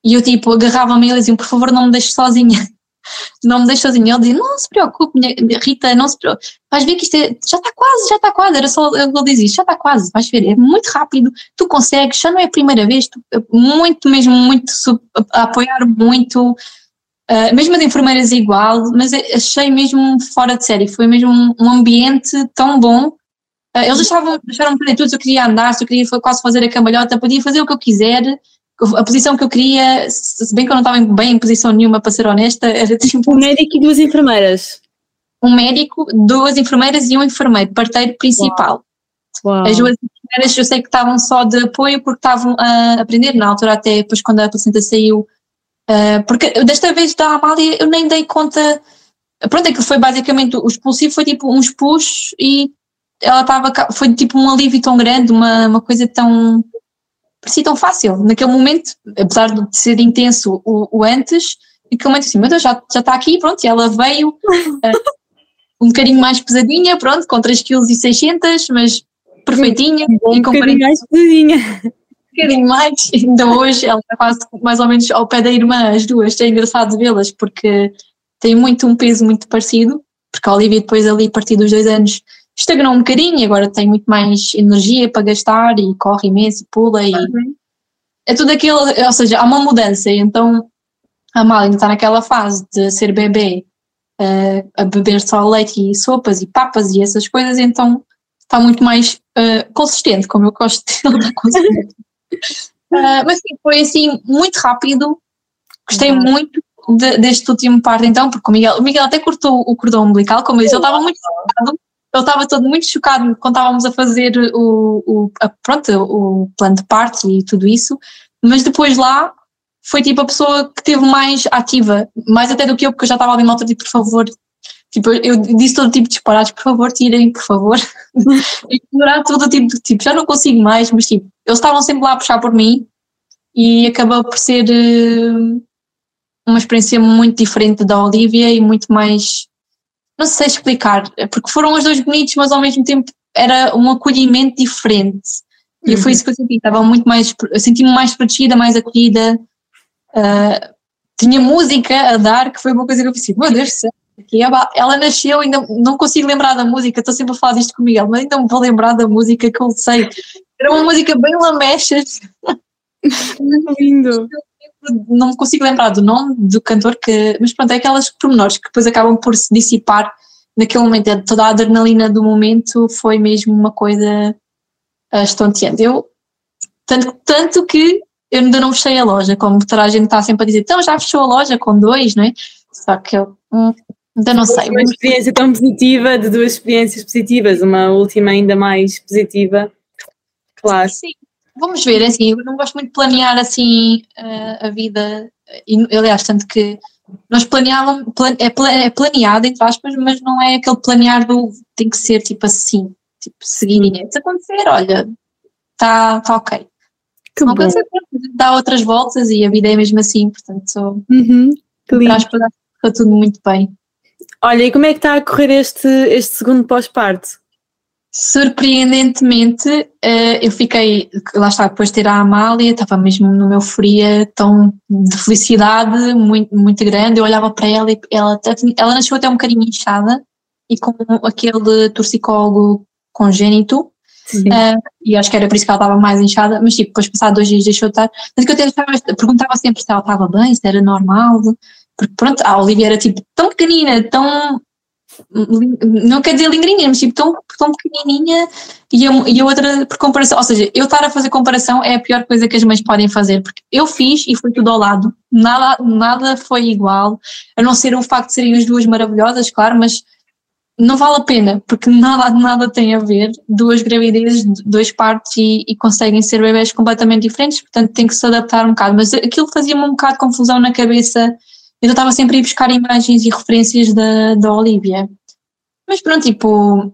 e eu tipo agarrava-me e ele dizia, por favor não me deixe sozinha, não me deixe sozinha, ele dizia, não se preocupe Rita, não se preocupe, vais ver que isto é, já está quase, já está quase, era só, ele dizia já está quase, vais ver, é muito rápido, tu consegues, já não é a primeira vez, tu, muito mesmo, muito, a apoiar muito, uh, mesmo de enfermeiras igual, mas achei mesmo fora de série, foi mesmo um, um ambiente tão bom, eles deixavam, deixaram para tudo, se eu queria andar, se eu queria quase fazer a cambalhota, podia fazer o que eu quiser, a posição que eu queria, se bem que eu não estava bem em posição nenhuma, para ser honesta, era tipo... Um médico e duas enfermeiras? Um médico, duas enfermeiras e um enfermeiro, parteiro principal. Uau. Uau. As duas enfermeiras eu sei que estavam só de apoio porque estavam a aprender, na altura até depois quando a placenta saiu, uh, porque desta vez da Amália eu nem dei conta, pronto, é que foi basicamente, o expulsivo foi tipo uns push e ela estava, foi tipo um alívio tão grande, uma, uma coisa tão, parecia tão fácil, naquele momento, apesar de ser intenso o, o antes, naquele momento assim, meu Deus, já, já está aqui, pronto, e ela veio uh, um bocadinho mais pesadinha, pronto, com 3,6 kg, mas perfeitinha. Um bocadinho mais pesadinha. Um bocadinho mais, ainda hoje ela está quase mais ou menos ao pé da irmã, as duas, é engraçado vê-las, porque tem muito um peso muito parecido, porque a Olivia depois ali, a partir dos dois anos, estagnou um bocadinho e agora tem muito mais energia para gastar e corre imenso, pula e uhum. é tudo aquilo, ou seja, há uma mudança, então a ainda está naquela fase de ser bebê, uh, a beber só leite e sopas e papas e essas coisas, então está muito mais uh, consistente, como eu gosto de está consistente. uh, mas sim, foi assim muito rápido, gostei uhum. muito de, deste último parte então, porque o Miguel, o Miguel até cortou o cordão umbilical, como eu disse, ele estava muito chocado, ele estava todo muito chocado quando estávamos a fazer o, o, a, pronto, o plano de parte e tudo isso, mas depois lá foi tipo a pessoa que teve mais ativa, mais até do que eu, porque eu já estava ali malta, tipo, por favor, tipo, eu disse todo tipo de disparados, por favor, tirem, por favor, ignorar todo tipo de, tipo, já não consigo mais, mas tipo, eles estavam sempre lá a puxar por mim e acabou por ser uh, uma experiência muito diferente da Olivia e muito mais, não sei explicar, porque foram os dois bonitos, mas ao mesmo tempo era um acolhimento diferente. E uhum. foi isso que eu senti, estava muito mais, eu senti-me mais protegida, mais acolhida, Uh, tinha música a dar, que foi uma coisa que eu pensei, meu Deus do céu, ela nasceu, ainda não consigo lembrar da música, estou sempre a falar disto com Miguel, mas ainda me vou lembrar da música que eu sei. Era uma música bem lamechas. Lindo. Não me consigo lembrar do nome do cantor, que, mas pronto, é aquelas pormenores que depois acabam por se dissipar naquele momento. É toda a adrenalina do momento foi mesmo uma coisa uh, estonteante. Eu, tanto, tanto que eu ainda não fechei a loja, como toda a gente está sempre a dizer, então já fechou a loja com dois, não é? Só que eu hum, ainda não sei. Uma experiência tão positiva, de duas experiências positivas, uma última ainda mais positiva, claro. Sim, vamos ver, é assim, eu não gosto muito de planear assim a vida, e, aliás, tanto que nós planeávamos, é, é planeado, entre aspas, mas não é aquele planear do tem que ser tipo assim, tipo seguidinha. Se acontecer, olha, está tá ok. Que não consegue dar outras voltas e a vida é mesmo assim, portanto, uhum, que tudo muito bem. Olha, e como é que está a correr este, este segundo pós-parto? Surpreendentemente, uh, eu fiquei, lá está, depois de ter a Amália, estava mesmo no meu fria tão de felicidade muito, muito grande. Eu olhava para ela e ela, ela nasceu até um bocadinho inchada e com aquele torcicólogo congênito, Uh, e acho que era por isso que ela estava mais inchada, mas tipo, depois passar dois dias deixou de estar. Mas que eu tentava, perguntava sempre se ela estava bem, se era normal, porque pronto, a Olivia era tipo tão pequenina, tão. Não quer dizer lingrinha, mas tipo tão, tão pequenininha e a, e a outra por comparação. Ou seja, eu estar a fazer comparação é a pior coisa que as mães podem fazer, porque eu fiz e foi tudo ao lado, nada, nada foi igual, a não ser o facto de serem as duas maravilhosas, claro, mas não vale a pena, porque nada, nada tem a ver, duas gravidezes, dois partos e, e, conseguem ser bebés completamente diferentes, portanto tem que se adaptar um bocado, mas aquilo fazia-me um bocado de confusão na cabeça, eu estava sempre a ir buscar imagens e referências da, da Olivia. Mas pronto, tipo,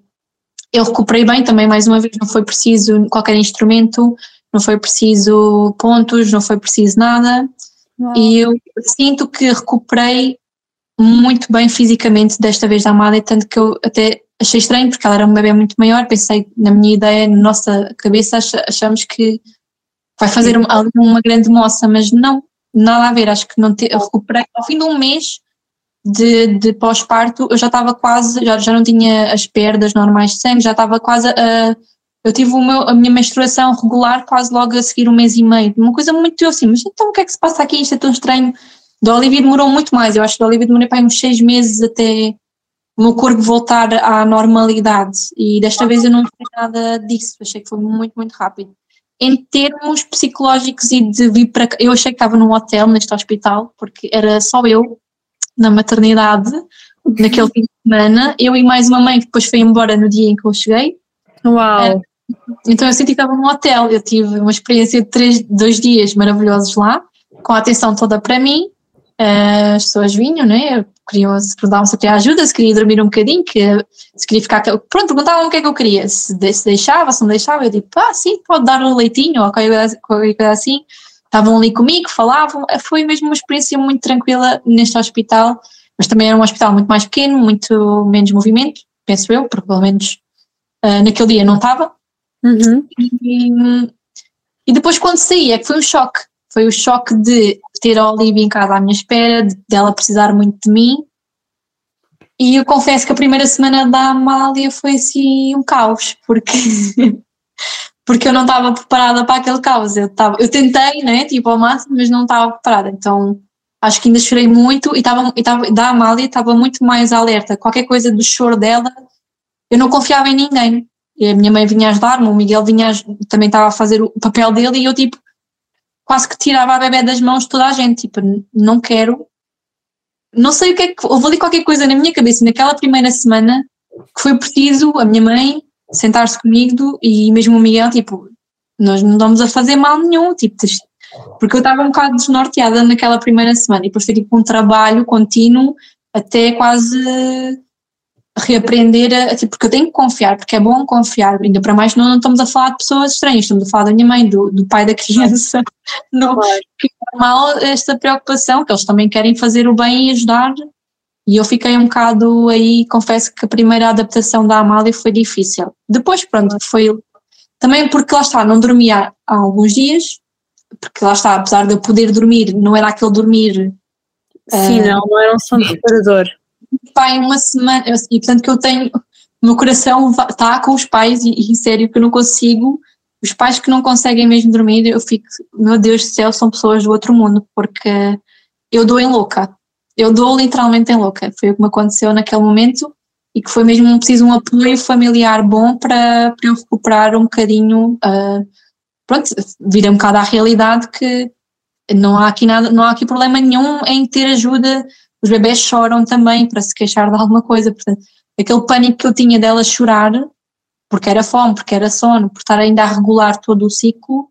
eu recuperei bem também, mais uma vez, não foi preciso qualquer instrumento, não foi preciso pontos, não foi preciso nada, Uau. e eu sinto que recuperei muito bem fisicamente desta vez da Amada, tanto que eu até achei estranho, porque ela era um bebê muito maior, pensei, na minha ideia, na nossa cabeça, achamos que vai fazer uma, uma grande moça, mas não, nada a ver, acho que não te, recuperei, ao fim de um mês de, de pós-parto, eu já estava quase, já, já não tinha as perdas normais de sangue, já estava quase a, eu tive meu, a minha menstruação regular quase logo a seguir um mês e meio, uma coisa muito assim, mas então o que é que se passa aqui, isto é tão estranho, do Olivia demorou muito mais, eu acho que do Olivia demorei para uns seis meses até o meu corpo voltar à normalidade. E desta vez eu não fiz nada disso, achei que foi muito, muito rápido. Em termos psicológicos e de vir para cá, eu achei que estava num hotel neste hospital, porque era só eu na maternidade, naquele fim de semana, eu e mais uma mãe que depois foi embora no dia em que eu cheguei. Uau! É, então eu senti que estava num hotel, eu tive uma experiência de três, dois dias maravilhosos lá, com a atenção toda para mim, as pessoas vinham, né? Queriam, se perguntavam se eu queria ajuda, se queria dormir um bocadinho, que, se queria ficar. Pronto, perguntavam o que é que eu queria, se, se deixava, se não deixava. Eu digo, ah, sim, pode dar um leitinho ou qualquer coisa assim. estavam ali comigo, falavam, foi mesmo uma experiência muito tranquila neste hospital, mas também era um hospital muito mais pequeno, muito menos movimento, penso eu, porque pelo menos uh, naquele dia não estava. Uhum. E, e, depois quando saí é que foi um choque, foi o choque de ter a Olivia em casa à minha espera, de, dela precisar muito de mim, e eu confesso que a primeira semana da Amália foi assim um caos, porque porque eu não estava preparada para aquele caos. Eu, tava, eu tentei, né, tipo ao máximo, mas não estava preparada. Então acho que ainda chorei muito e estava, e estava da Amália estava muito mais alerta. Qualquer coisa do choro dela, eu não confiava em ninguém. E a minha mãe vinha ajudar-me, o Miguel vinha, também estava a fazer o papel dele e eu tipo quase que tirava a bebê das mãos de toda a gente, tipo, não quero. Não sei o que é que. Houve ali qualquer coisa na minha cabeça naquela primeira semana que foi preciso a minha mãe sentar-se comigo e mesmo o Miguel, tipo, nós não estamos a fazer mal nenhum, tipo, porque eu estava um bocado desnorteada naquela primeira semana e depois foi tipo um trabalho contínuo até quase reaprender a, porque eu tenho que confiar, porque é bom confiar, ainda para mais não, não estamos a falar de pessoas estranhas, estamos a falar da minha mãe, do, do pai da criança, não, claro. é normal esta preocupação, que eles também querem fazer o bem e ajudar e eu fiquei um bocado aí, confesso que a primeira adaptação da Amália foi difícil. Depois, pronto, foi também porque lá está, não dormia há alguns dias, porque lá está, apesar de eu poder dormir, não era aquele dormir. Sim, uh, não, não era um sono reparador. Pai, uma semana, e portanto que eu tenho, meu coração está com os pais, e, e sério que eu não consigo, os pais que não conseguem mesmo dormir, eu fico, meu Deus do céu, são pessoas do outro mundo, porque eu dou em louca eu dou literalmente em louca. Foi o que me aconteceu naquele momento e que foi mesmo preciso um apoio familiar bom para, para eu recuperar um bocadinho, uh, pronto, vir um bocado à realidade que não há aqui nada, não há aqui problema nenhum em ter ajuda. Os bebés choram também para se queixar de alguma coisa, portanto, aquele pânico que eu tinha dela chorar, porque era fome, porque era sono, por estar ainda a regular todo o ciclo,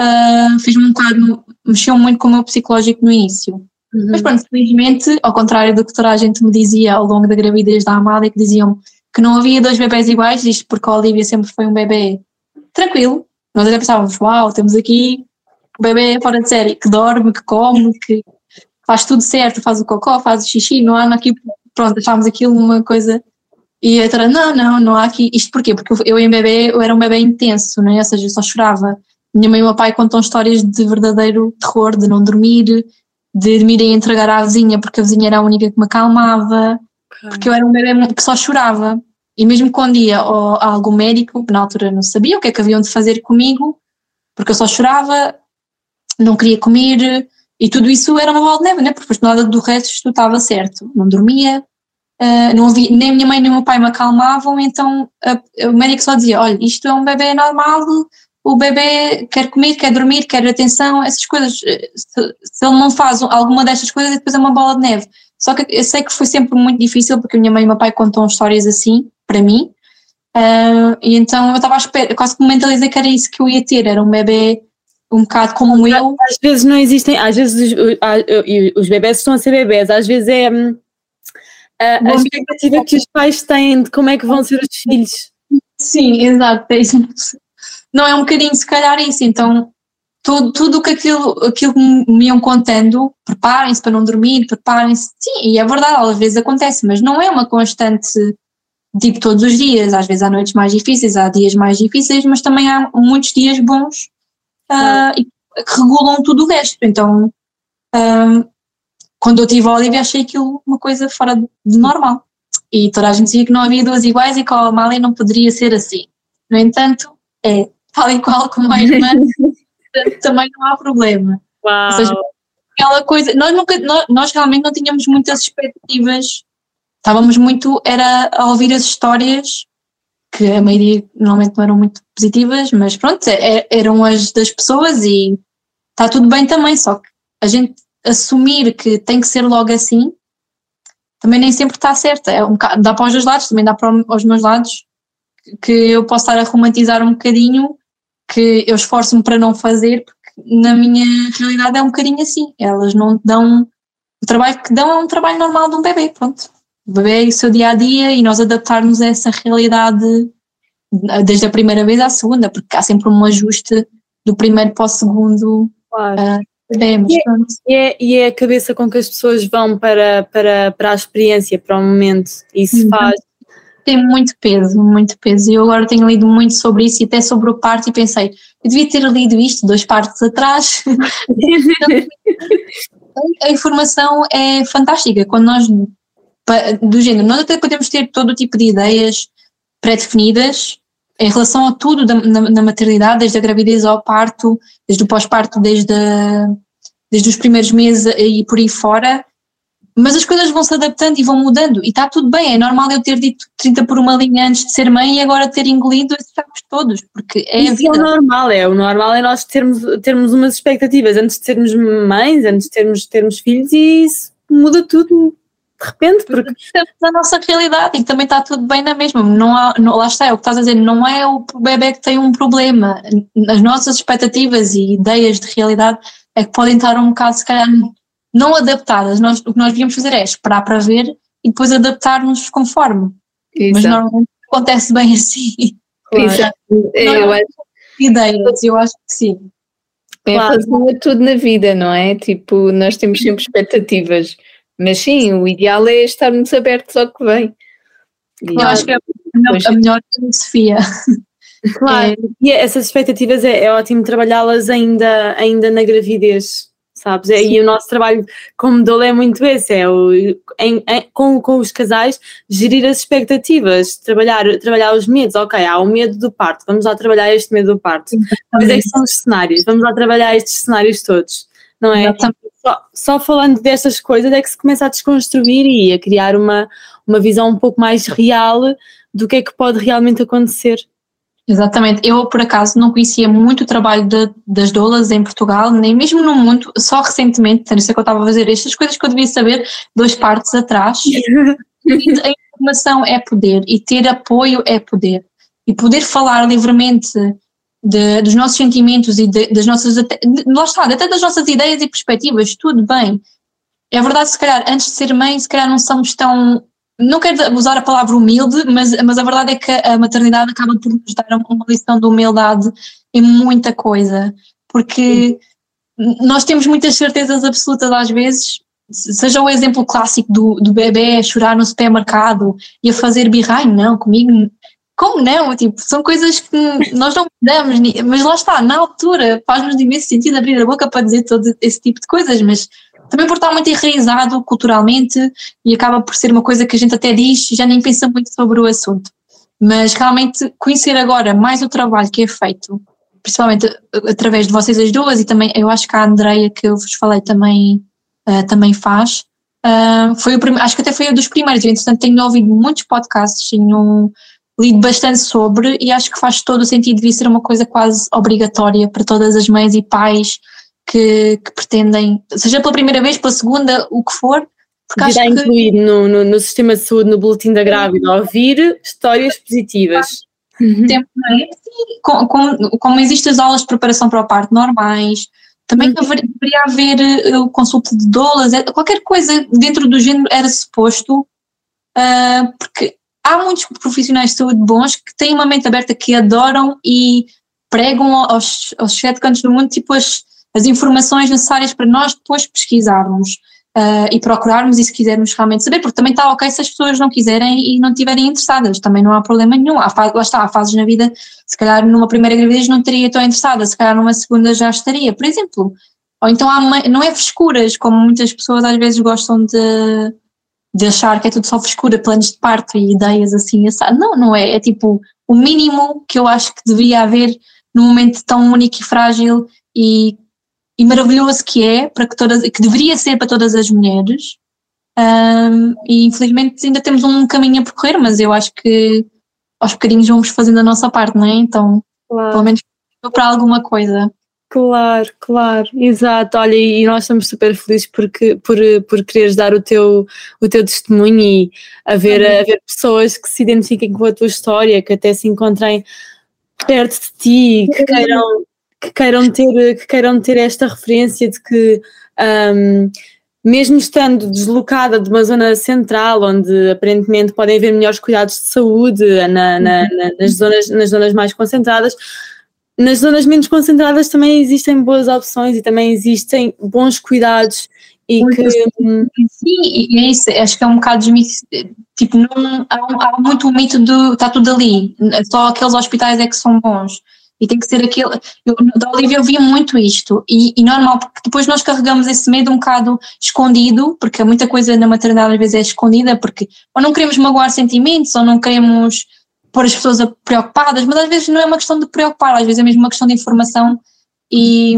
uh, fez-me um bocado, mexeu muito com o meu psicológico no início. Uhum. Mas pronto, felizmente, ao contrário do que toda a gente me dizia ao longo da gravidez da Amália, que diziam que não havia dois bebés iguais, isto porque a Olivia sempre foi um bebê tranquilo. Nós até pensávamos, uau, temos aqui um bebê fora de série, que dorme, que come, que faz tudo certo, faz o cocó, faz o xixi, não há aqui, pronto, achámos aquilo uma coisa. E a doutora, não, não, não há aqui. Isto porquê? Porque eu em bebê, eu era um bebê intenso, não é? Ou seja, eu só chorava. Minha mãe e o meu pai contam histórias de verdadeiro terror, de não dormir, de me irem entregar à vizinha porque a vizinha era a única que me acalmava, okay. porque eu era um bebê que só chorava. E mesmo quando ia a algum médico, que na altura não sabia o que é que haviam de fazer comigo, porque eu só chorava, não queria comer, e tudo isso era uma bola de neve, né? porque depois nada do resto estava certo. Não dormia, uh, não havia, nem a minha mãe nem o meu pai me acalmavam, então a, o médico só dizia: olha, isto é um bebê normal, o bebê quer comer, quer dormir, quer atenção, essas coisas. Se, se, ele não faz alguma destas coisas, depois é uma bola de neve. Só que eu sei que foi sempre muito difícil, porque a minha mãe e o meu pai contam histórias assim, para mim, uh, e então eu estava à espera, quase que mentalizei que era isso que eu ia ter, era um bebê um bocado como eu. Às vezes não existem, às vezes os, os bebés estão a ser bebés, às vezes é hum, a, a expectativa que os pais têm de como é que vão ser os filhos. Sim, exato, é isso não é um bocadinho se calhar isso, então tudo, tudo que aquilo, aquilo que me iam contando, preparem-se para não dormir, preparem-se, sim, e é verdade, às vezes acontece, mas não é uma constante tipo todos os dias, às vezes há noites mais difíceis, há dias mais difíceis, mas também há muitos dias bons uh, e que regulam tudo o resto, então uh, quando eu tive a Olivia achei aquilo uma coisa fora de normal e toda a gente dizia que não havia duas iguais e que a Amália não poderia ser assim, no entanto é tal e qual como a irmã, também não há problema. Uau. Ou seja, aquela coisa, nós, nunca, nós, nós realmente não tínhamos muitas expectativas, estávamos muito, era a ouvir as histórias, que a maioria normalmente não eram muito positivas, mas pronto, é, eram as das pessoas e está tudo bem também, só que a gente assumir que tem que ser logo assim, também nem sempre está certo, é um dá para os dois lados, também dá para os meus lados, que eu posso estar a romantizar um bocadinho, que eu esforço-me para não fazer, porque na minha realidade é um bocadinho assim. Elas não dão. O trabalho que dão é um trabalho normal de um bebê, pronto. É o seu dia a dia e nós adaptarmos a essa realidade desde a primeira vez à segunda, porque há sempre um ajuste do primeiro para o segundo Claro. Uh, Podemos, E é-. E é, e é a cabeça com que as pessoas vão para, para, para a experiência, para o momento. Isso Uhum. faz. Tem muito peso, muito peso. E eu agora tenho lido muito sobre isso e até sobre o parto e pensei, eu devia ter lido isto dois partos atrás. a informação é fantástica. Quando nós, do género, nós até podemos ter todo o tipo de ideias pré-definidas em relação a tudo da- na, na maternidade, desde a gravidez ao parto, desde o pós-parto, desde, a- desde os primeiros meses e por aí fora. Mas as coisas vão se adaptando e vão mudando, e está tudo bem. É normal eu ter dito 30 por uma linha antes de ser mãe e agora ter engolido esses sacos todos, porque é Isso é o normal, é. O normal é nós termos, termos umas expectativas antes de sermos mães, antes de termos, termos filhos e isso muda tudo de repente, porque Estamos na nossa realidade e também está tudo bem na mesma. Não há, não, lá está, é o que estás a dizer, não é o bebê que tem um problema. As nossas expectativas e ideias de realidade é que podem estar um bocado, se calhar, não adaptadas. Nós, o que nós devíamos fazer é esperar para ver e depois adaptar-nos conforme. Mas Exato. normalmente acontece bem assim. Exato. Eu acho Ideias, eu acho que sim. Em Claro. a tudo na vida, não é? Tipo, nós temos sempre expectativas. Mas sim, o ideal é estarmos abertos ao que vem. E Eu acho que é a a melhor filosofia. Claro, e essas expectativas é, é ótimo trabalhá-las ainda, ainda na gravidez, sabes? É, e o nosso trabalho como dolo é muito esse, é o, em- em- com, com os casais, gerir as expectativas, trabalhar, trabalhar os medos. Ok, há o medo do parto, vamos lá trabalhar este medo do parto. Quais é que são os cenários? Vamos lá trabalhar estes cenários todos, não é? Exatamente. Só, só falando destas coisas é que se começa a desconstruir e a criar uma, uma visão um pouco mais real do que é que pode realmente acontecer. Exatamente. Eu, por acaso, não conhecia muito o trabalho de- das doulas em Portugal, nem mesmo no mundo, só recentemente, isso é que eu estava a fazer estas coisas que eu devia saber dois partes atrás. A informação é poder e ter apoio é poder. E poder falar livremente de- dos nossos sentimentos e de- das nossas, até, de- lá está, até das nossas ideias e perspectivas, tudo bem. É verdade, se calhar, antes de ser mãe, se calhar não somos tão. Não quero usar a palavra humilde, mas, mas a verdade é que a maternidade acaba por nos dar uma lição de humildade em muita coisa, porque nós temos muitas certezas absolutas às vezes, seja o exemplo clássico do, do bebê a chorar no supermercado e a fazer birra, ai não, comigo, como não? Tipo, são coisas que nós não mudamos, mas lá está, na altura faz-nos imenso sentido abrir a boca para dizer todo esse tipo de coisas, mas também por estar muito enraizado culturalmente e acaba por ser uma coisa que a gente até diz e já nem pensa muito sobre o assunto. Mas realmente conhecer agora mais o trabalho que é feito, principalmente a- através de vocês as duas e também eu acho que a Andreia que eu vos falei também, ah, também faz, ah, foi o acho que até foi um dos primeiros, eu entretanto tenho ouvido muitos podcasts, tenho lido bastante sobre e acho que faz todo o sentido, devia ser uma coisa quase obrigatória para todas as mães e pais que, que pretendem, seja pela primeira vez, pela segunda, o que for, porque acho que incluir no, no, no sistema de saúde, no boletim da grávida, ouvir histórias positivas. tempo, não é? Sim, com- com- como existem as aulas de preparação para o parto normais, também haver- deveria haver eh, o consulta de doulas, eh, qualquer coisa dentro do género era suposto, ah, porque há muitos profissionais de saúde bons que têm uma mente aberta, que adoram e pregam aos, aos sete cantos do mundo tipo as, as informações necessárias para nós depois pesquisarmos. ah, e procurarmos e se quisermos realmente saber, porque também está ok se as pessoas não quiserem e não estiverem interessadas, também não há problema nenhum. Há, lá está, há fases na vida, se calhar numa primeira gravidez não estaria tão interessada, se calhar numa segunda já estaria, por exemplo. Ou então há, não é frescuras, como muitas pessoas às vezes gostam de, de achar que é tudo só frescura, planos de parto e ideias assim, não, não é, é tipo o mínimo que eu acho que devia haver num momento tão único e frágil e e maravilhoso que é para que todas que deveria ser para todas as mulheres. Ahm, e infelizmente ainda temos um caminho a percorrer mas eu acho que aos bocadinhos vamos fazendo a nossa parte não é? Então pelo Claro, menos para alguma coisa claro, claro, exato. Olha, e nós estamos super felizes porque, por, por quereres dar o teu, o teu testemunho e haver, haver pessoas que se identifiquem com a tua história, que até se encontrem perto de ti, que queiram, que queiram, ter, que queiram ter esta referência de que. ahm, mesmo estando deslocada de uma zona central, onde aparentemente podem haver melhores cuidados de saúde na- na- na- nas, zonas, nas zonas mais concentradas, nas zonas menos concentradas também existem boas opções e também existem bons cuidados e Muito que Sim, e é isso, acho que é um bocado desmit- tipo, não, há, há muito o mito do está tudo ali, só aqueles hospitais é que são bons. E tem que ser aquele. Eu, da Olivia eu via muito isto, e, e normal, porque depois nós carregamos esse medo um bocado escondido, porque muita coisa na maternidade às vezes é escondida, porque ou não queremos magoar sentimentos, ou não queremos pôr as pessoas preocupadas, mas às vezes não é uma questão de preocupar, às vezes é mesmo uma questão de informação e,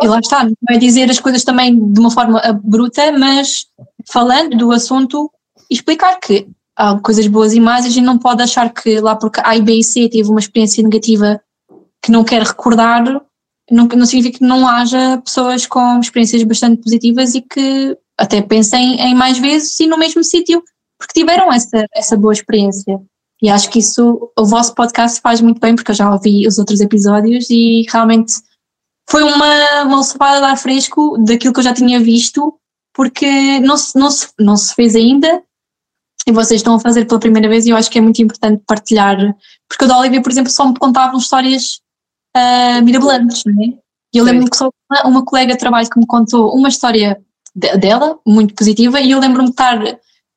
e lá está, não é dizer as coisas também de uma forma bruta, mas falando do assunto, explicar que há coisas boas e más, a gente não pode achar que lá porque A, B e C teve uma experiência negativa que não quer recordar, não, não significa que não haja pessoas com experiências bastante positivas e que até pensem em mais vezes e no mesmo sítio, porque tiveram essa, essa boa experiência. E acho que isso, o vosso podcast faz muito bem, porque eu já ouvi os outros episódios e realmente foi uma, uma levada de ar fresco daquilo que eu já tinha visto, porque não se, não, se, não se fez ainda e vocês estão a fazer pela primeira vez e eu acho que é muito importante partilhar, porque o da Olivia, por exemplo, só me contavam histórias ah, mirabolantes, não é? E eu lembro-me que só uma, uma colega de trabalho que me contou uma história de- dela, muito positiva, e eu lembro-me de estar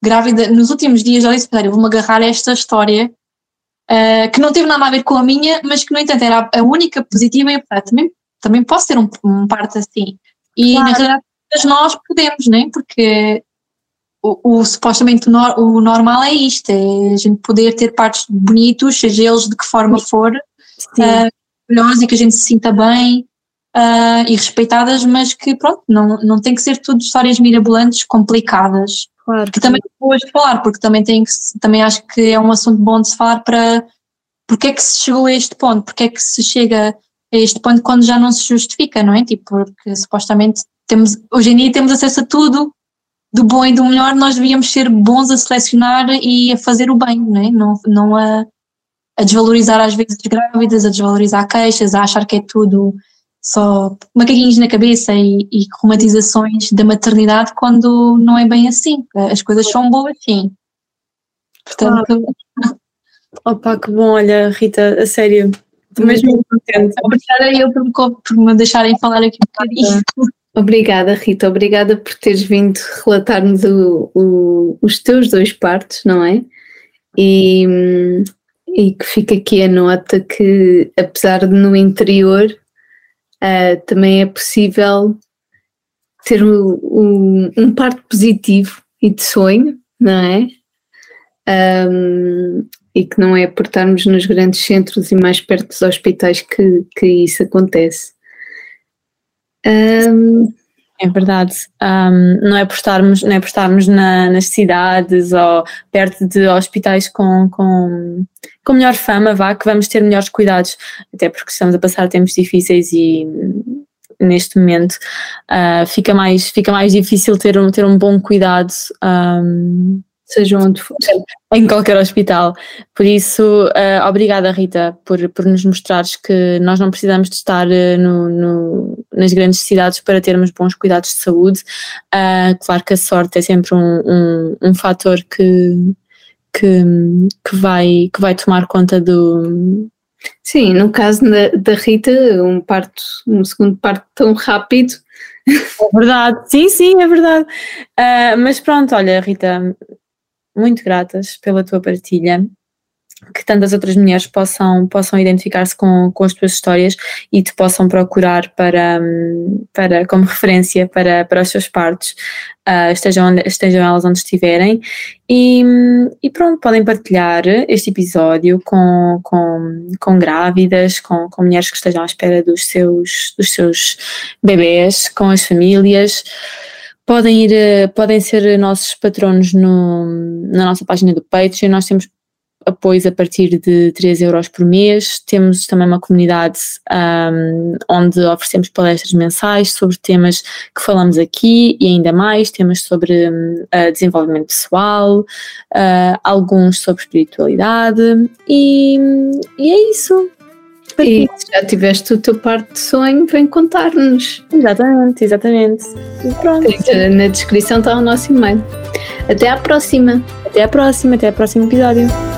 grávida nos últimos dias, já disse, "Espera, eu vou-me agarrar a esta história ah, que não teve nada a ver com a minha, mas que no entanto era a única positiva e eu, "Ah, também, também posso ter um, um parto assim. E na Claro. realidade todas nós podemos, não é? Porque o, o supostamente o, nor- o normal é isto, é a gente poder ter partos bonitos, seja eles de que forma for, ah, maravilhosos e que a gente se sinta bem ah, e respeitadas, mas que pronto, não, não tem que ser tudo histórias mirabolantes, complicadas claro que também são boas de falar, porque também, tem que, também acho que é um assunto bom de se falar para porque é que se chegou a este ponto, porque é que se chega a este ponto quando já não se justifica, não é? Tipo, porque supostamente temos, hoje em dia temos acesso a tudo, do bom e do melhor, nós devíamos ser bons a selecionar e a fazer o bem, não é? Não, não a, a desvalorizar às vezes as grávidas, a desvalorizar queixas, a achar que é tudo só macaquinhos na cabeça e, e romantizações da maternidade quando não é bem assim. As coisas são boas, sim. Portanto, Opa, que bom, olha, Rita, a sério, estou mesmo contente. obrigada eu por por me deixarem falar aqui um bocadinho. Obrigada, Rita. Obrigada por teres vindo relatar-nos os teus dois partos, não é? E, e que fica aqui a nota que, apesar de no interior, ah, também é possível ter o- o- um parto positivo e de sonho, não é? Hum, e que não é por estarmos nos grandes centros e mais perto dos hospitais que, que isso acontece. Hum, É verdade. Ahm, não é por estarmos, não é por estarmos na- nas cidades ou perto de hospitais com, com, com melhor fama, vá, que vamos ter melhores cuidados, até porque estamos a passar tempos difíceis e neste momento ah, fica, mais, fica mais difícil ter um, ter um bom cuidado ahm, seja onde for. em qualquer hospital. Por isso, ah, obrigada Rita por, por nos mostrares que nós não precisamos de estar ah, no- no- nas grandes cidades para termos bons cuidados de saúde. Ah, claro que a sorte é sempre um, um, um fator que, que, que, vai, que vai tomar conta do. Sim, no caso da, da Rita, um parto, um segundo parto tão rápido, É verdade, sim, sim, é verdade. Ah, mas pronto, olha, Rita, muito gratas pela tua partilha. Que tantas outras mulheres possam, possam identificar-se com, com as tuas histórias e te possam procurar para, para, como referência para, para os seus partos, ah, estejam, onde- estejam elas onde estiverem. E, e pronto, podem partilhar este episódio com, com, com grávidas, com, com mulheres que estejam à espera dos seus, dos seus bebés, com as famílias. Podem ir, podem ser nossos patronos no, na nossa página do Patreon. Nós temos apoios a partir de 3 euros por mês. Temos também uma comunidade ahm, onde oferecemos palestras mensais sobre temas que falamos aqui e ainda mais, temas sobre hum, desenvolvimento pessoal, ah, alguns sobre espiritualidade e, e é isso. e se já tiveste o teu parto de sonho, vem contar-nos. Exatamente, exatamente. E pronto. Na descrição está o nosso e-mail. Até à próxima! Até à próxima, até ao próximo episódio.